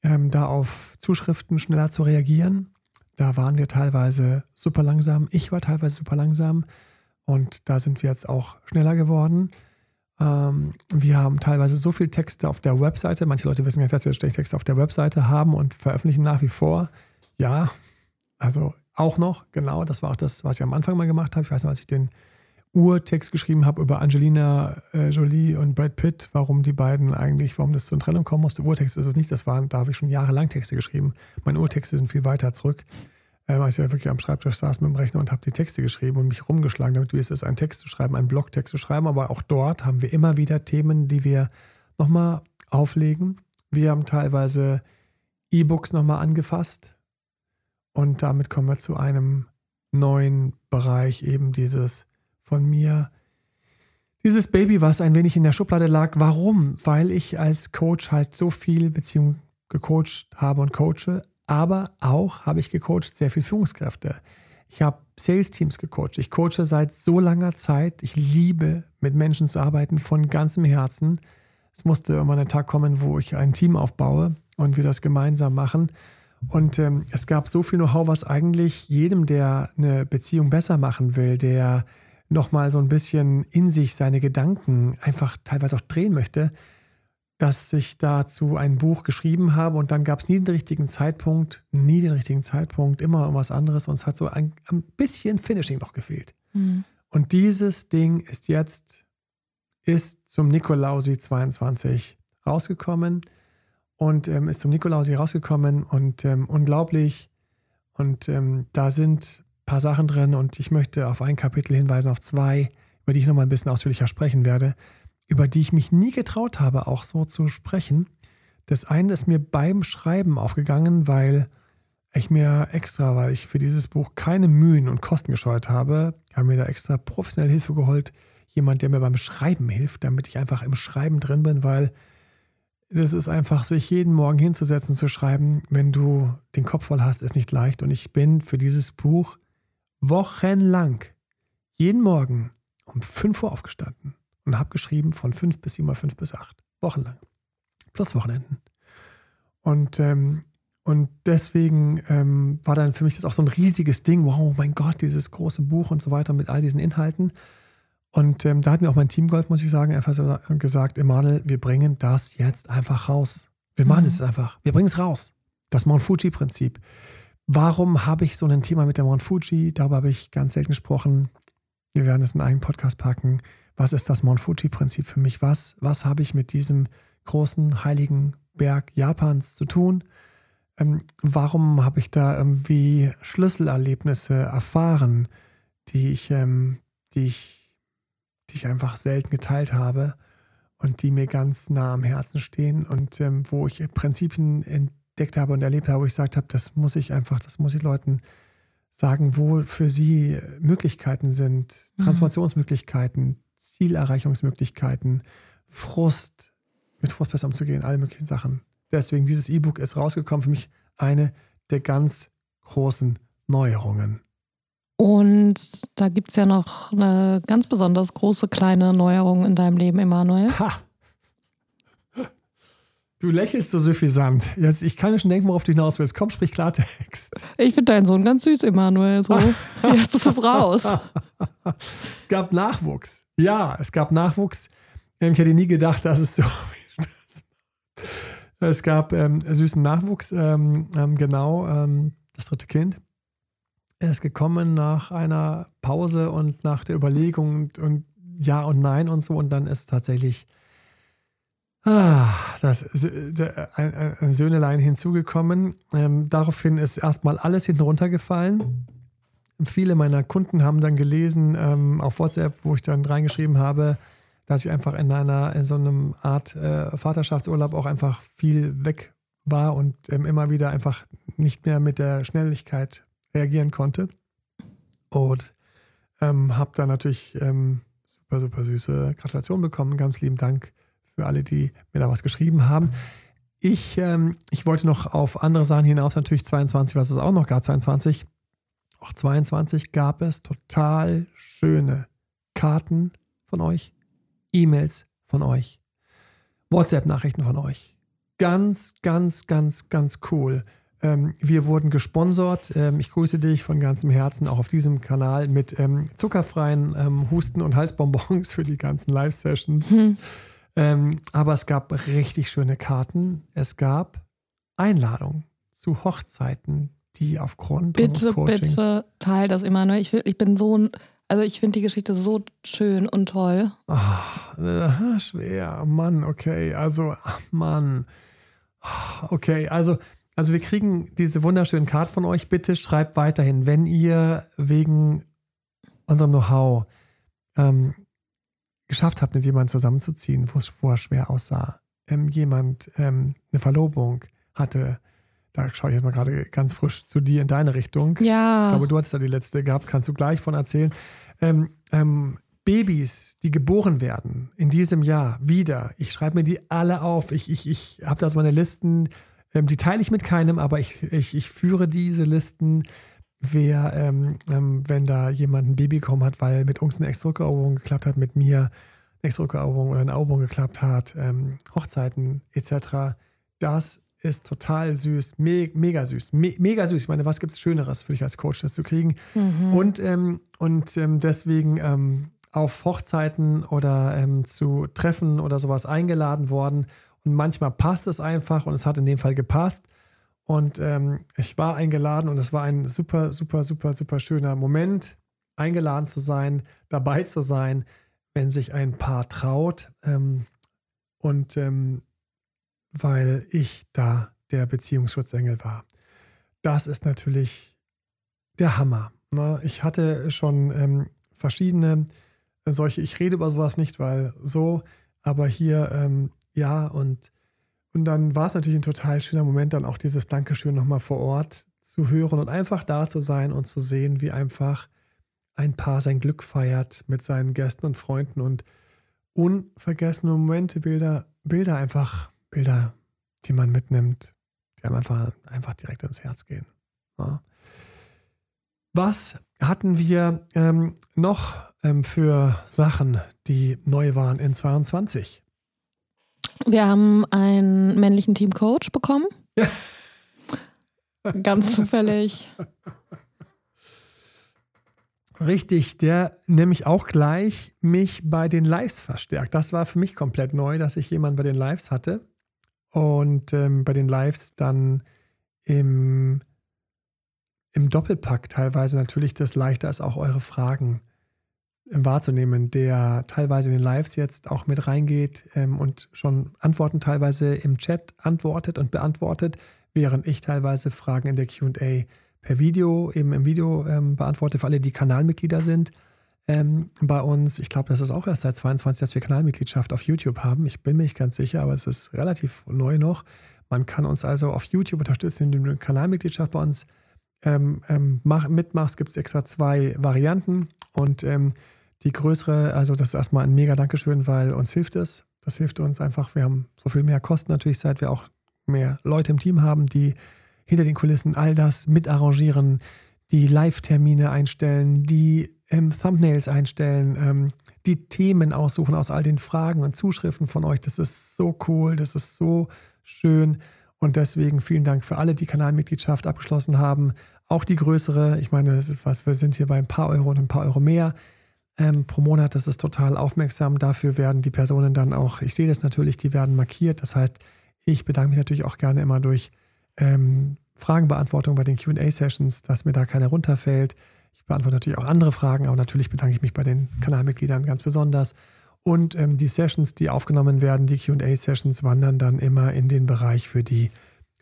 Speaker 1: da auf Zuschriften schneller zu reagieren. Da waren wir teilweise super langsam. Ich war teilweise super langsam. Und da sind wir jetzt auch schneller geworden. Ähm, wir haben teilweise so viele Texte auf der Webseite. Manche Leute wissen ja, dass wir Texte auf der Webseite haben und veröffentlichen nach wie vor. Ja, also auch noch, genau. Das war auch das, was ich am Anfang mal gemacht habe. Ich weiß noch, als ich den Urtext geschrieben habe über Angelina äh, Jolie und Brad Pitt, warum die beiden eigentlich, warum das zur Trennung kommen musste. Urtext ist es nicht, das waren, da habe ich schon jahrelang Texte geschrieben. Meine Urtexte sind viel weiter zurück. Ähm, als ich ja wirklich am Schreibtisch saß mit dem Rechner und habe die Texte geschrieben und mich rumgeschlagen, damit wie es ist, einen Text zu schreiben, einen Blogtext zu schreiben. Aber auch dort haben wir immer wieder Themen, die wir nochmal auflegen. Wir haben teilweise E-Books nochmal angefasst und damit kommen wir zu einem neuen Bereich, eben dieses von mir, dieses Baby, was ein wenig in der Schublade lag. Warum? Weil ich als Coach halt so viel Beziehung gecoacht habe und coache, aber auch habe ich gecoacht sehr viel Führungskräfte. Ich habe Sales-Teams gecoacht. Ich coache seit so langer Zeit. Ich liebe mit Menschen zu arbeiten von ganzem Herzen. Es musste irgendwann ein Tag kommen, wo ich ein Team aufbaue und wir das gemeinsam machen. Und ähm, es gab so viel Know-how, was eigentlich jedem, der eine Beziehung besser machen will, der nochmal so ein bisschen in sich seine Gedanken einfach teilweise auch drehen möchte, dass ich dazu ein Buch geschrieben habe und dann gab es nie den richtigen Zeitpunkt, nie den richtigen Zeitpunkt, immer irgendwas anderes und es hat so ein, ein bisschen Finishing noch gefehlt. Mhm. Und dieses Ding ist jetzt, ist zum Nikolausi 22 rausgekommen und ähm, ist zum Nikolausi rausgekommen und ähm, unglaublich. Und ähm, da sind ein paar Sachen drin und ich möchte auf ein Kapitel hinweisen, auf zwei, über die ich nochmal ein bisschen ausführlicher sprechen werde, über die ich mich nie getraut habe, auch so zu sprechen. Das eine ist mir beim Schreiben aufgegangen, weil ich mir extra, weil ich für dieses Buch keine Mühen und Kosten gescheut habe, habe mir da extra professionelle Hilfe geholt. Jemand, der mir beim Schreiben hilft, damit ich einfach im Schreiben drin bin, weil das ist einfach, sich jeden Morgen hinzusetzen, zu schreiben, wenn du den Kopf voll hast, ist nicht leicht. Und ich bin für dieses Buch wochenlang, jeden Morgen um 5 Uhr aufgestanden und habe geschrieben von 5 bis 7 Uhr, 5 bis 8. Wochenlang. Plus Wochenenden. Und, ähm, und deswegen ähm, war dann für mich das auch so ein riesiges Ding. Wow, mein Gott, dieses große Buch und so weiter mit all diesen Inhalten. Und ähm, da hat mir auch mein Teamgolf, muss ich sagen, einfach so gesagt, Emanuel, wir bringen das jetzt einfach raus. Wir machen mhm. es einfach. Wir bringen es raus. Das Mount Fuji-Prinzip. Warum habe ich so ein Thema mit der Mount Fuji? Darüber habe ich ganz selten gesprochen. Wir werden es in einen Podcast packen. Was ist das Mount Fuji-Prinzip für mich? Was, was habe ich mit diesem großen, heiligen Berg Japans zu tun? Ähm, warum habe ich da irgendwie Schlüsselerlebnisse erfahren, die ich, ähm, die ich die ich einfach selten geteilt habe und die mir ganz nah am Herzen stehen und ähm, wo ich Prinzipien entdeckt habe und erlebt habe, wo ich gesagt habe, das muss ich einfach, das muss ich Leuten sagen, wo für sie Möglichkeiten sind, mhm. Transformationsmöglichkeiten, Zielerreichungsmöglichkeiten, Frust, mit Frust besser umzugehen, alle möglichen Sachen. Deswegen, dieses E-Book ist rausgekommen, für mich eine der ganz großen Neuerungen.
Speaker 2: Und da gibt es ja noch eine ganz besonders große kleine Neuerung in deinem Leben, Emanuel. Ha!
Speaker 1: Du lächelst so suffisant. Jetzt, ich kann schon denken, worauf du hinaus willst. Komm, sprich Klartext.
Speaker 2: Ich finde deinen Sohn ganz süß, Emanuel. So. Jetzt ist es raus.
Speaker 1: es gab Nachwuchs. Ja, es gab Nachwuchs. Ähm, ich hätte nie gedacht, dass es so Es gab ähm, süßen Nachwuchs, ähm, ähm, genau, ähm, das dritte Kind. Er ist gekommen nach einer Pause und nach der Überlegung und, und ja und nein und so. Und dann ist tatsächlich das, ein, ein Söhnelein hinzugekommen. Ähm, daraufhin ist erstmal alles hinten runtergefallen. Viele meiner Kunden haben dann gelesen ähm, auf WhatsApp, wo ich dann reingeschrieben habe, dass ich einfach in einer in so einem Art äh, Vaterschaftsurlaub auch einfach viel weg war und ähm, immer wieder einfach nicht mehr mit der Schnelligkeit reagieren konnte. Und ähm, habe dann natürlich ähm, super, super süße Gratulation bekommen. Ganz lieben Dank für alle, die mir da was geschrieben haben. Ich, ähm, ich wollte noch auf andere Sachen hinaus, natürlich 22, was es auch noch gab, 22. Auch 22 gab es total schöne Karten von euch, E-Mails von euch, WhatsApp-Nachrichten von euch. Ganz, ganz, ganz, ganz cool. Ähm, wir wurden gesponsert. Ähm, ich grüße dich von ganzem Herzen auch auf diesem Kanal mit ähm, zuckerfreien Husten- und Halsbonbons für die ganzen Live-Sessions. Hm. Aber es gab richtig schöne Karten. Es gab Einladungen zu Hochzeiten, die aufgrund
Speaker 2: bitte, bitte teil das immer. Ne? Ich, ich bin so ein also ich finde die Geschichte so schön und toll.
Speaker 1: Oh, äh, schwer, Mann, okay. Also, Mann. Okay, also, also wir kriegen diese wunderschönen Karten von euch. Bitte schreibt weiterhin, wenn ihr wegen unserem Know-how ähm, geschafft habt, mit jemandem zusammenzuziehen, wo es vorher schwer aussah, ähm, jemand ähm, eine Verlobung hatte, da schaue ich jetzt mal gerade ganz frisch zu dir in deine Richtung.
Speaker 2: Ja.
Speaker 1: Ich glaube, du hattest da die letzte gehabt, kannst du gleich von erzählen. Ähm, ähm, Babys, die geboren werden in diesem Jahr wieder. Ich schreibe mir die alle auf. Ich, ich, ich habe da so meine Listen, ähm, die teile ich mit keinem, aber ich, ich, ich führe diese Listen, wer, ähm, ähm, wenn da jemand ein Baby bekommen hat, weil mit uns eine Extra-Rückeroberung geklappt hat, mit mir eine Extra-Rückeroberung oder eine Eroberung geklappt hat, ähm, Hochzeiten etc. Das ist total süß, me mega süß, me mega süß. Ich meine, was gibt es Schöneres für dich als Coach, das zu kriegen?
Speaker 2: Mhm.
Speaker 1: Und, ähm, und ähm, deswegen ähm, auf Hochzeiten oder zu Treffen oder sowas eingeladen worden. Und manchmal passt es einfach und es hat in dem Fall gepasst. Und ähm, ich war eingeladen und es war ein super, super, super, super schöner Moment, eingeladen zu sein, dabei zu sein, wenn sich ein Paar traut. Ähm, und ähm, weil ich da der Beziehungsschutzengel war. Das ist natürlich der Hammer. Ne? Ich hatte schon ähm, verschiedene solche, ich rede über sowas nicht, weil so, aber hier ähm, ja und, und dann war es natürlich ein total schöner Moment, dann auch dieses Dankeschön nochmal vor Ort zu hören und einfach da zu sein und zu sehen, wie einfach ein Paar sein Glück feiert mit seinen Gästen und Freunden und unvergessene Momente, Bilder, Bilder einfach Bilder, die man mitnimmt, die einem einfach, einfach direkt ins Herz gehen. Ja. Was hatten wir ähm, noch ähm, für Sachen, die neu waren in 22?
Speaker 2: Wir haben einen männlichen Teamcoach bekommen. Ganz zufällig.
Speaker 1: Richtig, der nämlich auch gleich mich bei den Lives verstärkt. Das war für mich komplett neu, dass ich jemanden bei den Lives hatte und ähm, bei den Lives dann im, im Doppelpack teilweise natürlich das leichter ist, auch eure Fragen wahrzunehmen, der teilweise in den Lives jetzt auch mit reingeht ähm, und schon Antworten teilweise im Chat antwortet und beantwortet, während ich teilweise Fragen in der QA per Video, eben im Video ähm, beantworte für alle, die Kanalmitglieder sind ähm, bei uns. Ich glaube, das ist auch erst seit 22, dass wir Kanalmitgliedschaft auf YouTube haben. Ich bin mir nicht ganz sicher, aber es ist relativ neu noch. Man kann uns also auf YouTube unterstützen, indem du Kanalmitgliedschaft bei uns ähm, ähm, mach, mitmachst. Gibt es extra zwei Varianten und ähm, die größere, also das ist erstmal ein mega Dankeschön, weil uns hilft es. Das hilft uns einfach. Wir haben so viel mehr Kosten natürlich, seit wir auch mehr Leute im Team haben, die hinter den Kulissen all das mitarrangieren, die Live-Termine einstellen, die ähm, Thumbnails einstellen, ähm, die Themen aussuchen aus all den Fragen und Zuschriften von euch. Das ist so cool, das ist so schön. Und deswegen vielen Dank für alle, die Kanalmitgliedschaft abgeschlossen haben. Auch die größere, ich meine, was, wir sind hier bei ein paar Euro und ein paar Euro mehr ähm, pro Monat. Das ist total aufmerksam. Dafür werden die Personen dann auch, ich sehe das natürlich, die werden markiert. Das heißt, ich bedanke mich natürlich auch gerne immer durch ähm, Fragenbeantwortung bei den QA-Sessions, dass mir da keiner runterfällt. Ich beantworte natürlich auch andere Fragen, aber natürlich bedanke ich mich bei den Kanalmitgliedern ganz besonders. Und ähm, die Sessions, die aufgenommen werden, die QA-Sessions, wandern dann immer in den Bereich für die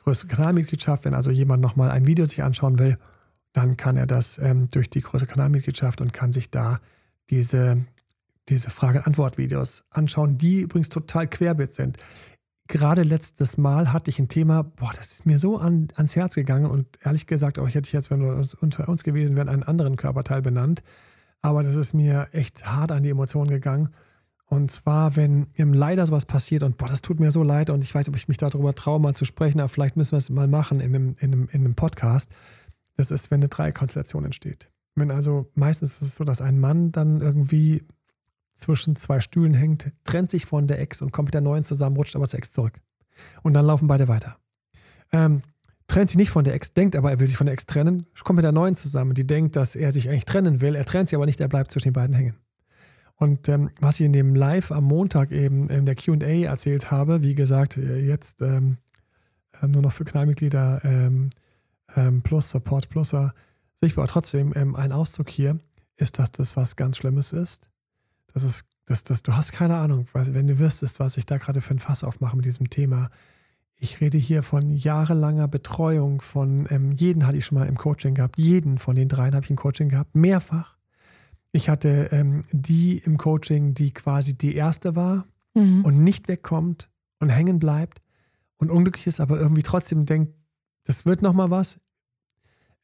Speaker 1: größte Kanalmitgliedschaft. Wenn also jemand nochmal ein Video sich anschauen will, dann kann er das ähm, durch die größere Kanalmitgliedschaft und kann sich da diese, diese Frage-Antwort-Videos anschauen, die übrigens total querbeet sind gerade letztes Mal hatte ich ein Thema, boah, das ist mir so an, ans Herz gegangen und ehrlich gesagt, auch hätte ich jetzt, wenn wir uns unter uns gewesen wären, einen anderen Körperteil benannt. Aber das ist mir echt hart an die Emotionen gegangen. Und zwar, wenn im leider sowas passiert und boah, das tut mir so leid und ich weiß, ob ich mich darüber traue, mal zu sprechen, aber vielleicht müssen wir es mal machen in einem, in einem, in einem Podcast. Das ist, wenn eine Dreiekonstellation entsteht. Wenn also meistens ist es so, dass ein Mann dann irgendwie zwischen zwei Stühlen hängt, trennt sich von der Ex und kommt mit der neuen zusammen, rutscht aber zur Ex zurück. Und dann laufen beide weiter. Ähm, trennt sich nicht von der Ex, denkt aber, er will sich von der Ex trennen, kommt mit der neuen zusammen, die denkt, dass er sich eigentlich trennen will. Er trennt sich aber nicht, er bleibt zwischen den beiden hängen. Und ähm, was ich in dem Live am Montag eben in der QA erzählt habe, wie gesagt, äh, jetzt ähm, äh, nur noch für Knallmitglieder ähm, ähm, plus Support Pluser sichtbar, trotzdem ähm, ein Auszug hier ist, dass das was ganz Schlimmes ist. Das ist, das, das, du hast keine Ahnung, was, wenn du wüsstest, was ich da gerade für ein Fass aufmache mit diesem Thema. Ich rede hier von jahrelanger Betreuung von, ähm, jeden hatte ich schon mal im Coaching gehabt, jeden von den dreien habe ich im Coaching gehabt, mehrfach. Ich hatte ähm, die im Coaching, die quasi die erste war mhm. und nicht wegkommt und hängen bleibt und unglücklich ist, aber irgendwie trotzdem denkt, das wird nochmal was.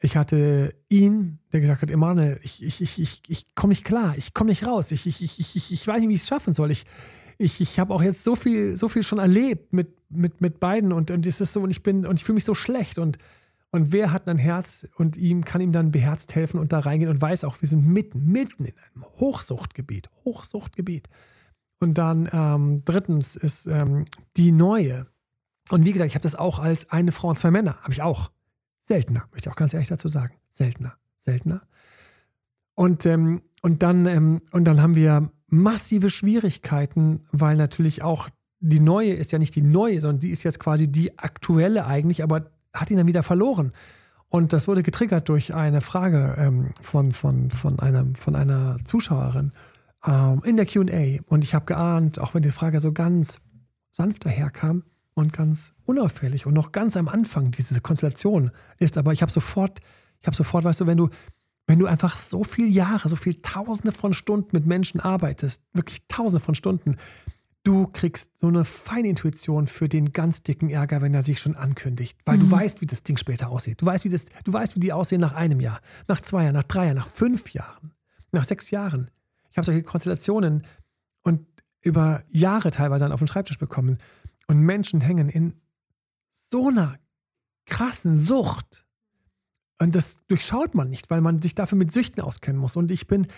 Speaker 1: Ich hatte ihn, der gesagt hat, Emanuel, ich, ich, ich, ich, ich komme nicht klar, ich komme nicht raus, ich, ich, ich, ich, ich weiß nicht, wie ich es schaffen soll. Ich, ich, ich habe auch jetzt so viel, so viel schon erlebt mit, mit, mit beiden und, und es ist so, und ich bin, und ich fühle mich so schlecht und, und wer hat ein Herz und ihm kann ihm dann beherzt helfen und da reingehen und weiß auch, wir sind mitten, mitten in einem Hochsuchtgebiet, Hochsuchtgebiet. Und dann ähm, drittens ist ähm, die neue. Und wie gesagt, ich habe das auch als eine Frau und zwei Männer, habe ich auch. Seltener, möchte ich auch ganz ehrlich dazu sagen. Seltener, seltener. Und, ähm, und, dann, ähm, und dann haben wir massive Schwierigkeiten, weil natürlich auch die neue ist ja nicht die neue, sondern die ist jetzt quasi die aktuelle eigentlich, aber hat ihn dann wieder verloren. Und das wurde getriggert durch eine Frage ähm, von, von, von, einem, von einer Zuschauerin ähm, in der QA. Und ich habe geahnt, auch wenn die Frage so ganz sanft daherkam, und ganz unauffällig und noch ganz am Anfang diese Konstellation ist. Aber ich habe sofort, ich habe sofort, weißt du, wenn du, wenn du einfach so viele Jahre, so viele Tausende von Stunden mit Menschen arbeitest, wirklich Tausende von Stunden, du kriegst so eine feine Intuition für den ganz dicken Ärger, wenn er sich schon ankündigt, weil mhm. du weißt, wie das Ding später aussieht. Du weißt, wie das, du weißt, wie die aussehen nach einem Jahr, nach zwei Jahren, nach drei Jahren, nach fünf Jahren, nach sechs Jahren. Ich habe solche Konstellationen und über Jahre teilweise dann auf den Schreibtisch bekommen. Und Menschen hängen in so einer krassen Sucht. Und das durchschaut man nicht, weil man sich dafür mit Süchten auskennen muss. Und ich bin,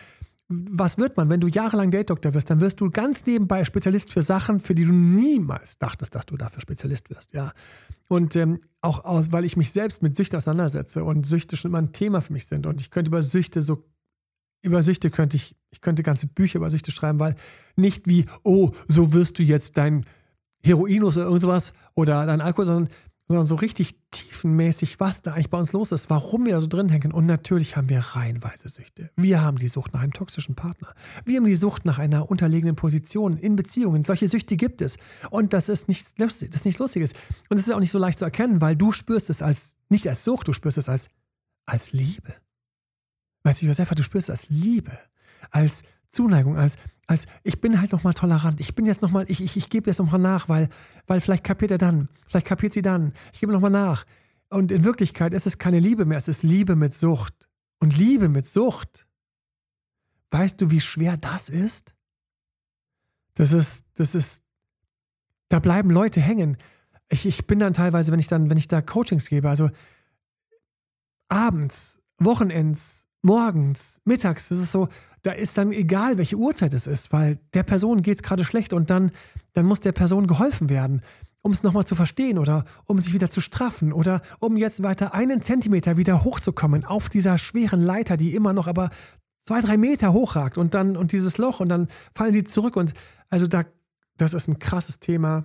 Speaker 1: was wird man, wenn du jahrelang Date-Doktor wirst, dann wirst du ganz nebenbei Spezialist für Sachen, für die du niemals dachtest, dass du dafür Spezialist wirst. Ja. Und ähm, auch aus, weil ich mich selbst mit Süchten auseinandersetze und Süchte schon immer ein Thema für mich sind. Und ich könnte über Süchte so über Süchte könnte ich, ich könnte ganze Bücher über Süchte schreiben, weil nicht wie, oh, so wirst du jetzt dein Heroinus oder irgendwas oder dein Alkohol, sondern, sondern so richtig tiefenmäßig, was da eigentlich bei uns los ist, warum wir da so drin hängen. Und natürlich haben wir reihenweise Süchte. Wir haben die Sucht nach einem toxischen Partner. Wir haben die Sucht nach einer unterlegenen Position in Beziehungen. Solche Süchte gibt es. Und das ist nichts. Das ist nichts Lustiges. Und es ist auch nicht so leicht zu erkennen, weil du spürst es als, nicht als Sucht, du spürst es als, als Liebe. Weißt du, Josefa, du spürst es als Liebe, als Zuneigung, als, als ich bin halt nochmal tolerant. Ich bin jetzt nochmal, ich, ich, ich gebe jetzt nochmal nach, weil, weil vielleicht kapiert er dann, vielleicht kapiert sie dann. Ich gebe nochmal nach. Und in Wirklichkeit ist es keine Liebe mehr, es ist Liebe mit Sucht. Und Liebe mit Sucht, weißt du, wie schwer das ist? Das ist, das ist, da bleiben Leute hängen. Ich, ich bin dann teilweise, wenn ich dann, wenn ich da Coachings gebe, also abends, Wochenends, morgens, mittags, das ist so, da ist dann egal, welche Uhrzeit es ist, weil der Person geht es gerade schlecht und dann, dann muss der Person geholfen werden, um es nochmal zu verstehen oder um sich wieder zu straffen oder um jetzt weiter einen Zentimeter wieder hochzukommen auf dieser schweren Leiter, die immer noch aber zwei, drei Meter hochragt und dann und dieses Loch und dann fallen sie zurück und also da, das ist ein krasses Thema.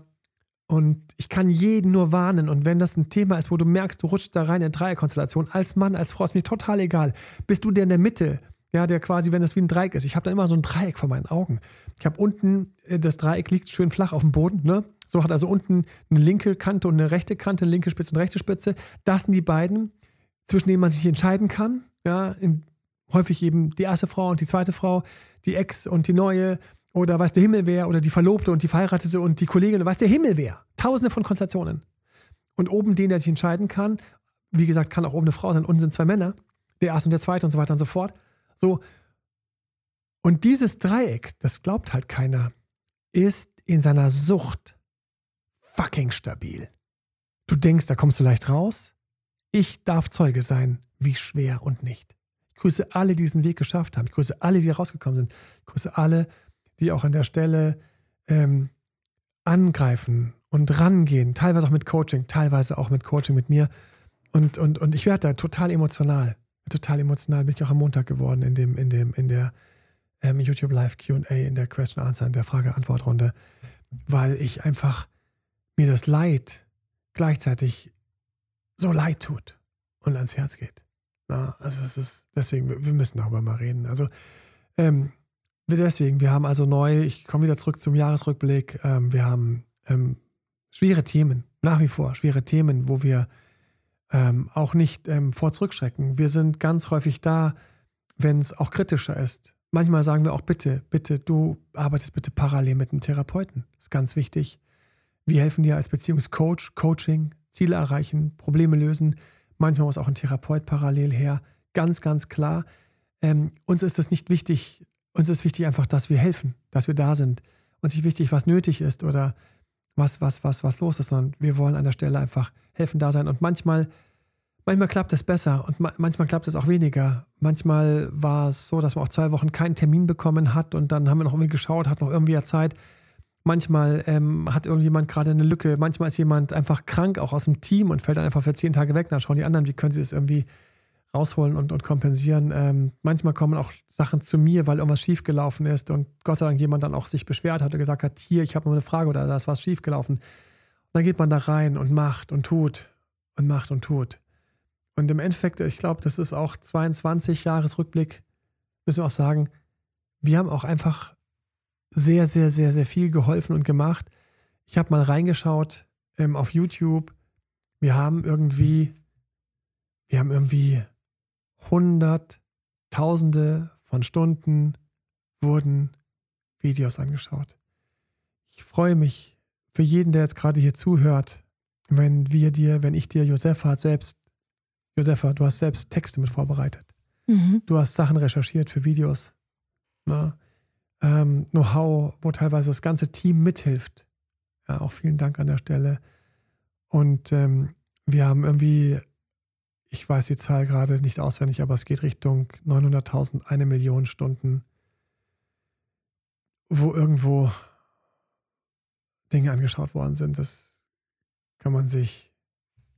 Speaker 1: Und ich kann jeden nur warnen. Und wenn das ein Thema ist, wo du merkst, du rutschst da rein in Dreierkonstellation, als Mann, als Frau, ist mir total egal. Bist du der in der Mitte? Ja, der quasi, wenn das wie ein Dreieck ist. Ich habe da immer so ein Dreieck vor meinen Augen. Ich habe unten, äh, das Dreieck liegt schön flach auf dem Boden, ne? So hat also unten eine linke Kante und eine rechte Kante, eine linke Spitze und eine rechte Spitze. Das sind die beiden, zwischen denen man sich entscheiden kann. Ja, in, häufig eben die erste Frau und die zweite Frau, die Ex und die neue oder weiß der Himmel wer oder die Verlobte und die Verheiratete und die Kollegin, weiß der Himmel wer. Tausende von Konstellationen. Und oben den, der sich entscheiden kann, wie gesagt, kann auch oben eine Frau sein, unten sind zwei Männer, der erste und der zweite und so weiter und so fort. So. Und dieses Dreieck, das glaubt halt keiner, ist in seiner Sucht fucking stabil. Du denkst, da kommst du leicht raus? Ich darf Zeuge sein, wie schwer und nicht. Ich grüße alle, die diesen Weg geschafft haben. Ich grüße alle, die rausgekommen sind. Ich grüße alle, die auch an der Stelle ähm, angreifen und rangehen. Teilweise auch mit Coaching, teilweise auch mit Coaching mit mir. Und, und, und ich werde da total emotional total emotional, bin ich auch am Montag geworden in dem, in dem, in der ähm, YouTube Live QA, in der Question Answer, in der Frage-Antwort-Runde, weil ich einfach mir das Leid gleichzeitig so leid tut und ans Herz geht. Na, also es ist, deswegen, wir müssen darüber mal reden. Also ähm, deswegen, wir haben also neu, ich komme wieder zurück zum Jahresrückblick, ähm, wir haben ähm, schwere Themen, nach wie vor schwere Themen, wo wir ähm, auch nicht ähm, vor zurückschrecken. Wir sind ganz häufig da, wenn es auch kritischer ist. Manchmal sagen wir auch bitte, bitte, du arbeitest bitte parallel mit einem Therapeuten. Das ist ganz wichtig. Wir helfen dir als Beziehungscoach, Coaching, Ziele erreichen, Probleme lösen. Manchmal muss auch ein Therapeut parallel her. Ganz, ganz klar. Ähm, uns ist es nicht wichtig, uns ist wichtig einfach, dass wir helfen, dass wir da sind. Uns ist wichtig, was nötig ist oder was, was, was, was los ist, sondern wir wollen an der Stelle einfach helfen, da sein. Und manchmal, manchmal klappt es besser und ma manchmal klappt es auch weniger. Manchmal war es so, dass man auch zwei Wochen keinen Termin bekommen hat und dann haben wir noch irgendwie geschaut, hat noch irgendwie ja Zeit. Manchmal ähm, hat irgendjemand gerade eine Lücke. Manchmal ist jemand einfach krank, auch aus dem Team und fällt dann einfach für zehn Tage weg. Dann schauen die anderen, wie können sie es irgendwie rausholen und, und kompensieren. Ähm, manchmal kommen auch Sachen zu mir, weil irgendwas schiefgelaufen ist und Gott sei Dank jemand dann auch sich beschwert hat und gesagt hat, hier, ich habe mal eine Frage oder da ist was schiefgelaufen. Und dann geht man da rein und macht und tut und macht und tut. Und im Endeffekt, ich glaube, das ist auch 22 Jahresrückblick, müssen wir auch sagen, wir haben auch einfach sehr, sehr, sehr, sehr viel geholfen und gemacht. Ich habe mal reingeschaut ähm, auf YouTube. Wir haben irgendwie, wir haben irgendwie Hunderttausende von Stunden wurden Videos angeschaut. Ich freue mich für jeden, der jetzt gerade hier zuhört, wenn wir dir, wenn ich dir, Josefa selbst, Josefa, du hast selbst Texte mit vorbereitet. Mhm. Du hast Sachen recherchiert für Videos. Ne? Ähm, Know-how, wo teilweise das ganze Team mithilft. Ja, auch vielen Dank an der Stelle. Und ähm, wir haben irgendwie ich weiß die Zahl gerade nicht auswendig, aber es geht Richtung 900.000, eine Million Stunden, wo irgendwo Dinge angeschaut worden sind. Das kann man sich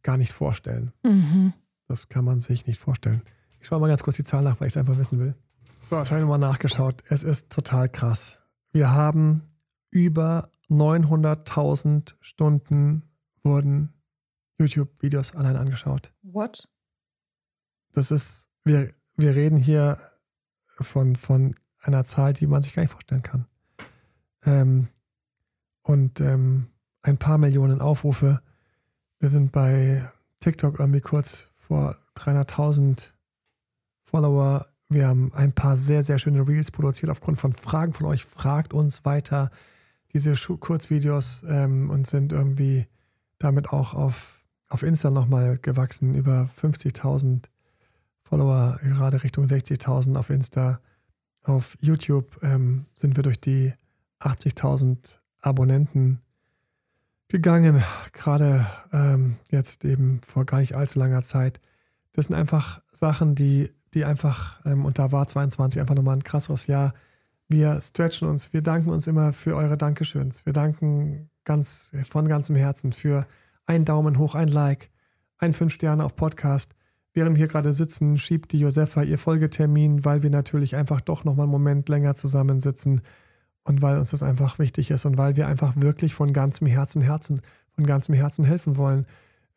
Speaker 1: gar nicht vorstellen. Mhm. Das kann man sich nicht vorstellen. Ich schaue mal ganz kurz die Zahl nach, weil ich es einfach wissen will. So, jetzt habe ich nochmal nachgeschaut. Es ist total krass. Wir haben über 900.000 Stunden wurden YouTube-Videos allein angeschaut.
Speaker 2: What?
Speaker 1: Das ist, wir, wir reden hier von, von einer Zahl, die man sich gar nicht vorstellen kann. Ähm, und ähm, ein paar Millionen Aufrufe. Wir sind bei TikTok irgendwie kurz vor 300.000 Follower. Wir haben ein paar sehr, sehr schöne Reels produziert aufgrund von Fragen von euch. Fragt uns weiter diese Kurzvideos ähm, und sind irgendwie damit auch auf, auf Insta nochmal gewachsen. Über 50.000 Follower gerade Richtung 60.000 auf Insta. Auf YouTube ähm, sind wir durch die 80.000 Abonnenten gegangen, gerade ähm, jetzt eben vor gar nicht allzu langer Zeit. Das sind einfach Sachen, die, die einfach, ähm, und da war 22 einfach nochmal ein krasseres Jahr. Wir stretchen uns, wir danken uns immer für eure Dankeschöns. Wir danken ganz von ganzem Herzen für einen Daumen hoch, ein Like, ein Fünf Sterne auf Podcast während wir hier gerade sitzen, schiebt die Josefa ihr Folgetermin, weil wir natürlich einfach doch nochmal einen Moment länger zusammensitzen und weil uns das einfach wichtig ist und weil wir einfach wirklich von ganzem Herzen, Herzen, von ganzem Herzen helfen wollen.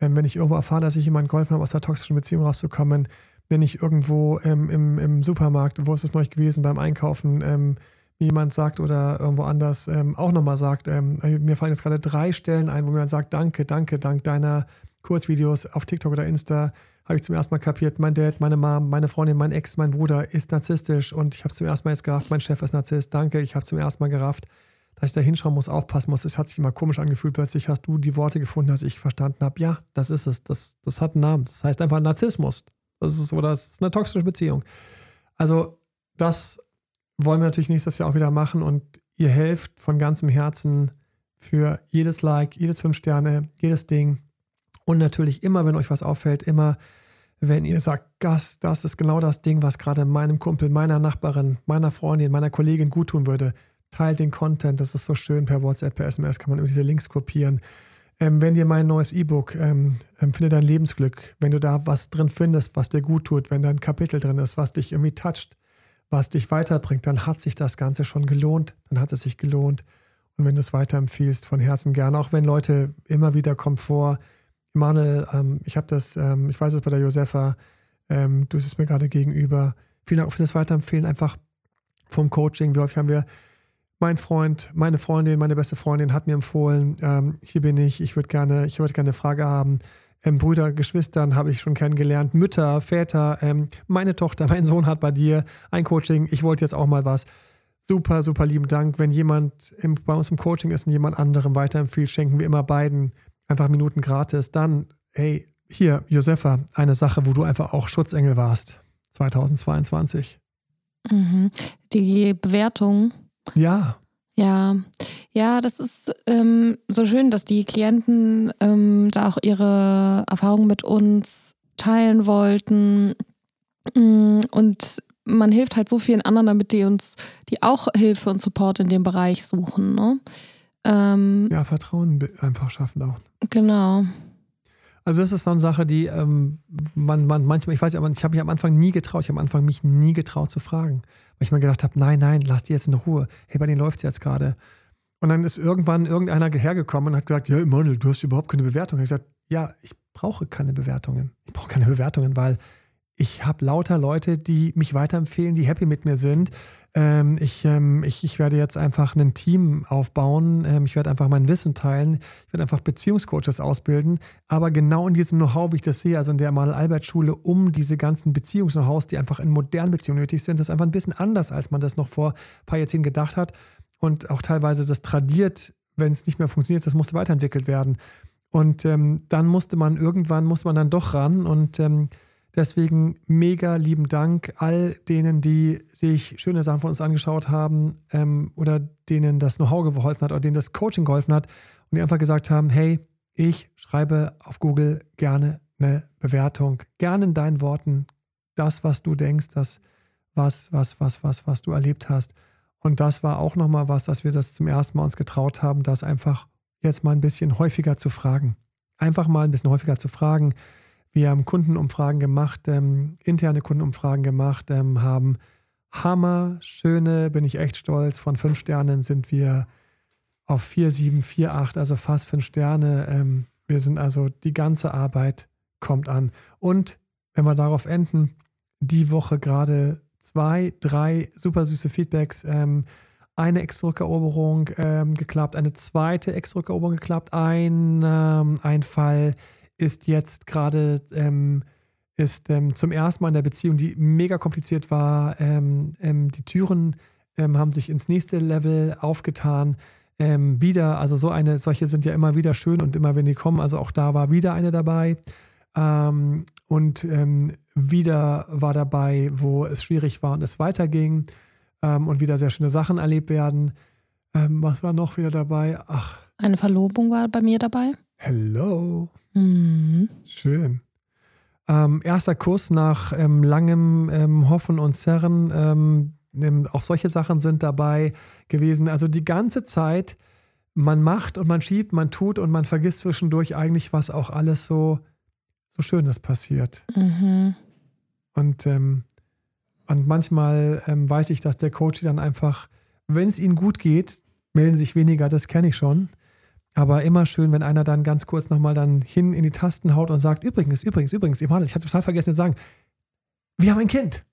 Speaker 1: Ähm, wenn ich irgendwo erfahre, dass ich jemandem geholfen habe, aus der toxischen Beziehung rauszukommen, wenn ich irgendwo ähm, im, im Supermarkt, wo ist es neulich gewesen, beim Einkaufen, ähm, jemand sagt oder irgendwo anders ähm, auch nochmal sagt, ähm, mir fallen jetzt gerade drei Stellen ein, wo mir sagt, danke, danke, dank deiner Kurzvideos auf TikTok oder Insta habe ich zum ersten Mal kapiert, mein Dad, meine Mom, meine Freundin, mein Ex, mein Bruder ist narzisstisch und ich habe zum ersten Mal jetzt gerafft, mein Chef ist Narzisst, danke, ich habe zum ersten Mal gerafft, dass ich da hinschauen muss, aufpassen muss. Es hat sich immer komisch angefühlt, plötzlich hast du die Worte gefunden, dass ich verstanden habe, ja, das ist es, das, das hat einen Namen, das heißt einfach Narzissmus. Das ist, oder das ist eine toxische Beziehung. Also das wollen wir natürlich nächstes Jahr auch wieder machen und ihr helft von ganzem Herzen für jedes Like, jedes fünf Sterne, jedes Ding. Und natürlich immer, wenn euch was auffällt, immer wenn ihr sagt, Gas, das ist genau das Ding, was gerade meinem Kumpel, meiner Nachbarin, meiner Freundin, meiner Kollegin gut tun würde, teilt den Content. Das ist so schön per WhatsApp, per SMS kann man immer diese Links kopieren. Ähm, wenn dir mein neues E-Book ähm, ähm, Finde dein Lebensglück, wenn du da was drin findest, was dir gut tut, wenn da ein Kapitel drin ist, was dich irgendwie toucht, was dich weiterbringt, dann hat sich das Ganze schon gelohnt. Dann hat es sich gelohnt. Und wenn du es weiterempfiehlst, von Herzen gern, auch wenn Leute immer wieder Komfort, Manuel, ähm, ich habe das, ähm, ich weiß es bei der Josefa, Ähm, du sitzt mir gerade gegenüber. Vielen Dank für das Weiterempfehlen einfach vom Coaching. Wie häufig haben wir mein Freund, meine Freundin, meine beste Freundin hat mir empfohlen, ähm, hier bin ich, ich würde gerne, ich würde gerne eine Frage haben. Ähm, Brüder, Geschwistern habe ich schon kennengelernt, Mütter, Väter, ähm, meine Tochter, mein Sohn hat bei dir ein Coaching, ich wollte jetzt auch mal was. Super, super lieben Dank. Wenn jemand im, bei uns im Coaching ist und jemand anderem weiterempfiehlt, schenken wir immer beiden einfach Minuten gratis. Dann, hey, hier, Josefa, eine Sache, wo du einfach auch Schutzengel warst, 2022.
Speaker 2: Mhm. Die Bewertung.
Speaker 1: Ja.
Speaker 2: Ja, ja, das ist ähm, so schön, dass die Klienten ähm, da auch ihre Erfahrungen mit uns teilen wollten. Mm, und man hilft halt so vielen anderen, damit die uns, die auch Hilfe und Support in dem Bereich suchen. Ne?
Speaker 1: Ähm, ja, Vertrauen einfach schaffen auch.
Speaker 2: Genau.
Speaker 1: Also das ist so eine Sache, die ähm, man, man manchmal, ich weiß ja, ich habe mich am Anfang nie getraut, ich habe am Anfang mich nie getraut zu fragen, weil ich mir gedacht habe, nein, nein, lass die jetzt in Ruhe. Hey, bei denen läuft es jetzt gerade. Und dann ist irgendwann irgendeiner hergekommen und hat gesagt, ja, Emanuel, du hast überhaupt keine Bewertung. Ich habe gesagt, ja, ich brauche keine Bewertungen. Ich brauche keine Bewertungen, weil ich habe lauter Leute, die mich weiterempfehlen, die happy mit mir sind. Ähm, ich, ähm, ich, ich werde jetzt einfach ein Team aufbauen. Ähm, ich werde einfach mein Wissen teilen. Ich werde einfach Beziehungscoaches ausbilden. Aber genau in diesem Know-how, wie ich das sehe, also in der Mal-Albert-Schule, um diese ganzen Beziehungs-Know-hows, die einfach in modernen Beziehungen nötig sind, das ist einfach ein bisschen anders, als man das noch vor ein paar Jahrzehnten gedacht hat. Und auch teilweise das tradiert, wenn es nicht mehr funktioniert, das musste weiterentwickelt werden. Und ähm, dann musste man irgendwann, muss man dann doch ran und ähm, Deswegen mega lieben Dank all denen, die sich schöne Sachen von uns angeschaut haben ähm, oder denen das Know-how geholfen hat oder denen das Coaching geholfen hat und die einfach gesagt haben, hey, ich schreibe auf Google gerne eine Bewertung, gerne in deinen Worten das, was du denkst, das, was, was, was, was, was du erlebt hast. Und das war auch nochmal was, dass wir das zum ersten Mal uns getraut haben, das einfach jetzt mal ein bisschen häufiger zu fragen. Einfach mal ein bisschen häufiger zu fragen wir haben Kundenumfragen gemacht, ähm, interne Kundenumfragen gemacht, ähm, haben Hammer, schöne, bin ich echt stolz. Von fünf Sternen sind wir auf vier, sieben, vier, acht, also fast fünf Sterne. Ähm, wir sind also, die ganze Arbeit kommt an. Und wenn wir darauf enden, die Woche gerade zwei, drei super süße Feedbacks. Ähm, eine Ex-Rückeroberung ähm, geklappt, eine zweite Ex-Rückeroberung geklappt, ein, ähm, ein Fall ist jetzt gerade ähm, ist ähm, zum ersten Mal in der Beziehung, die mega kompliziert war. Ähm, ähm die Türen ähm, haben sich ins nächste Level aufgetan. Wieder, also so eine, solche sind ja immer wieder schön und immer wenn die kommen, also auch da war wieder eine dabei. und wieder war dabei, wo es schwierig war und es weiterging und wieder sehr schöne Sachen erlebt werden. was war noch wieder dabei? Ach.
Speaker 2: Eine Verlobung war bei mir dabei.
Speaker 1: Hello. Mhm. Schön. Ähm, erster Kurs nach ähm, langem ähm, Hoffen und Zerren. Ähm, auch solche Sachen sind dabei gewesen. Also die ganze Zeit, man macht und man schiebt, man tut und man vergisst zwischendurch eigentlich, was auch alles so, so Schönes passiert. Mhm. Und, ähm, und manchmal ähm, weiß ich, dass der Coach dann einfach, wenn es ihnen gut geht, melden sich weniger, das kenne ich schon. Aber immer schön, wenn einer dann ganz kurz nochmal dann hin in die Tasten haut und sagt, übrigens, übrigens, übrigens, Emanuel, ich hatte total vergessen zu sagen, wir haben ein Kind.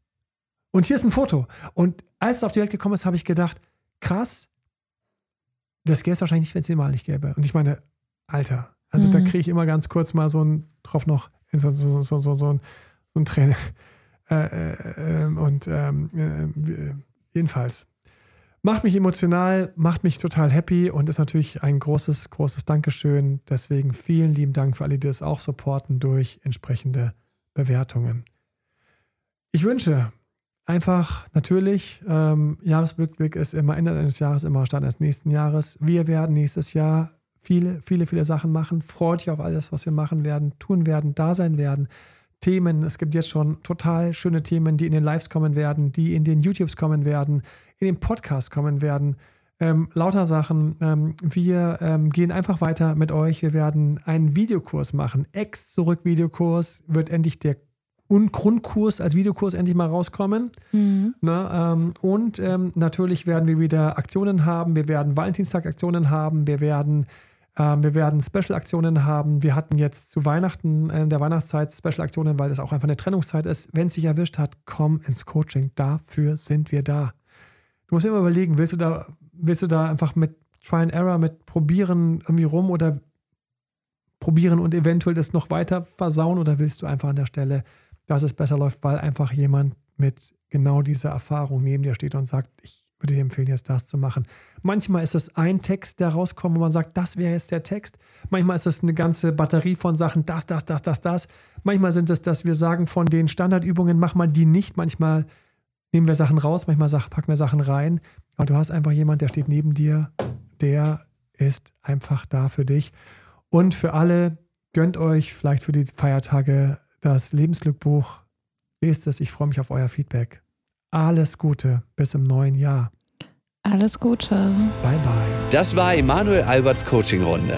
Speaker 1: Und hier ist ein Foto. Und als es auf die Welt gekommen ist, habe ich gedacht, krass, das gäbe es wahrscheinlich nicht, wenn es den mal nicht gäbe. Und ich meine, Alter, also mhm. da kriege ich immer ganz kurz mal so ein, drauf noch, so, so, so, so, so, ein, so ein Träne. Äh, äh, ähm, und ähm, äh, jedenfalls, macht mich emotional, macht mich total happy und ist natürlich ein großes, großes Dankeschön. Deswegen vielen lieben Dank für alle, die das auch supporten durch entsprechende Bewertungen. Ich wünsche einfach natürlich, ähm, Jahresrückblick ist immer Ende eines Jahres, immer Start eines nächsten Jahres. Wir werden nächstes Jahr viele, viele, viele Sachen machen. Freut euch auf alles, was wir machen werden, tun werden, da sein werden. Themen. Es gibt jetzt schon total schöne Themen, die in den Lives kommen werden, die in den YouTubes kommen werden, in den Podcasts kommen werden. Ähm, lauter Sachen. Ähm, wir ähm, gehen einfach weiter mit euch. Wir werden einen Videokurs machen. Ex-Zurück-Videokurs wird endlich der und Grundkurs als Videokurs endlich mal rauskommen. Mhm. Na, ähm, und ähm, natürlich werden wir wieder Aktionen haben. Wir werden Valentinstag-Aktionen haben. Wir werden Ähm, wir werden Special-Aktionen haben. Wir hatten jetzt zu Weihnachten, äh, der Weihnachtszeit Special-Aktionen, weil das auch einfach eine Trennungszeit ist. Wenn es sich erwischt hat, komm ins Coaching. Dafür sind wir da. Du musst immer überlegen, willst du da, willst du da einfach mit Try and Error, mit probieren irgendwie rum oder probieren und eventuell das noch weiter versauen oder willst du einfach an der Stelle, dass es besser läuft, weil einfach jemand mit genau dieser Erfahrung neben dir steht und sagt, ich würde dir empfehlen, jetzt das zu machen. Manchmal ist es ein Text, der rauskommt, wo man sagt, das wäre jetzt der Text. Manchmal ist es eine ganze Batterie von Sachen, das, das, das, das, das. Manchmal sind es, dass wir sagen, von den Standardübungen, mach mal die nicht. Manchmal nehmen wir Sachen raus, manchmal packen wir Sachen rein. Aber du hast einfach jemand, der steht neben dir, der ist einfach da für dich. Und für alle, gönnt euch vielleicht für die Feiertage das Lebensglückbuch. Lest es, ich freue mich auf euer Feedback. Alles Gute bis im neuen Jahr.
Speaker 2: Alles Gute.
Speaker 1: Bye bye.
Speaker 3: Das war Emanuel Alberts Coaching-Runde.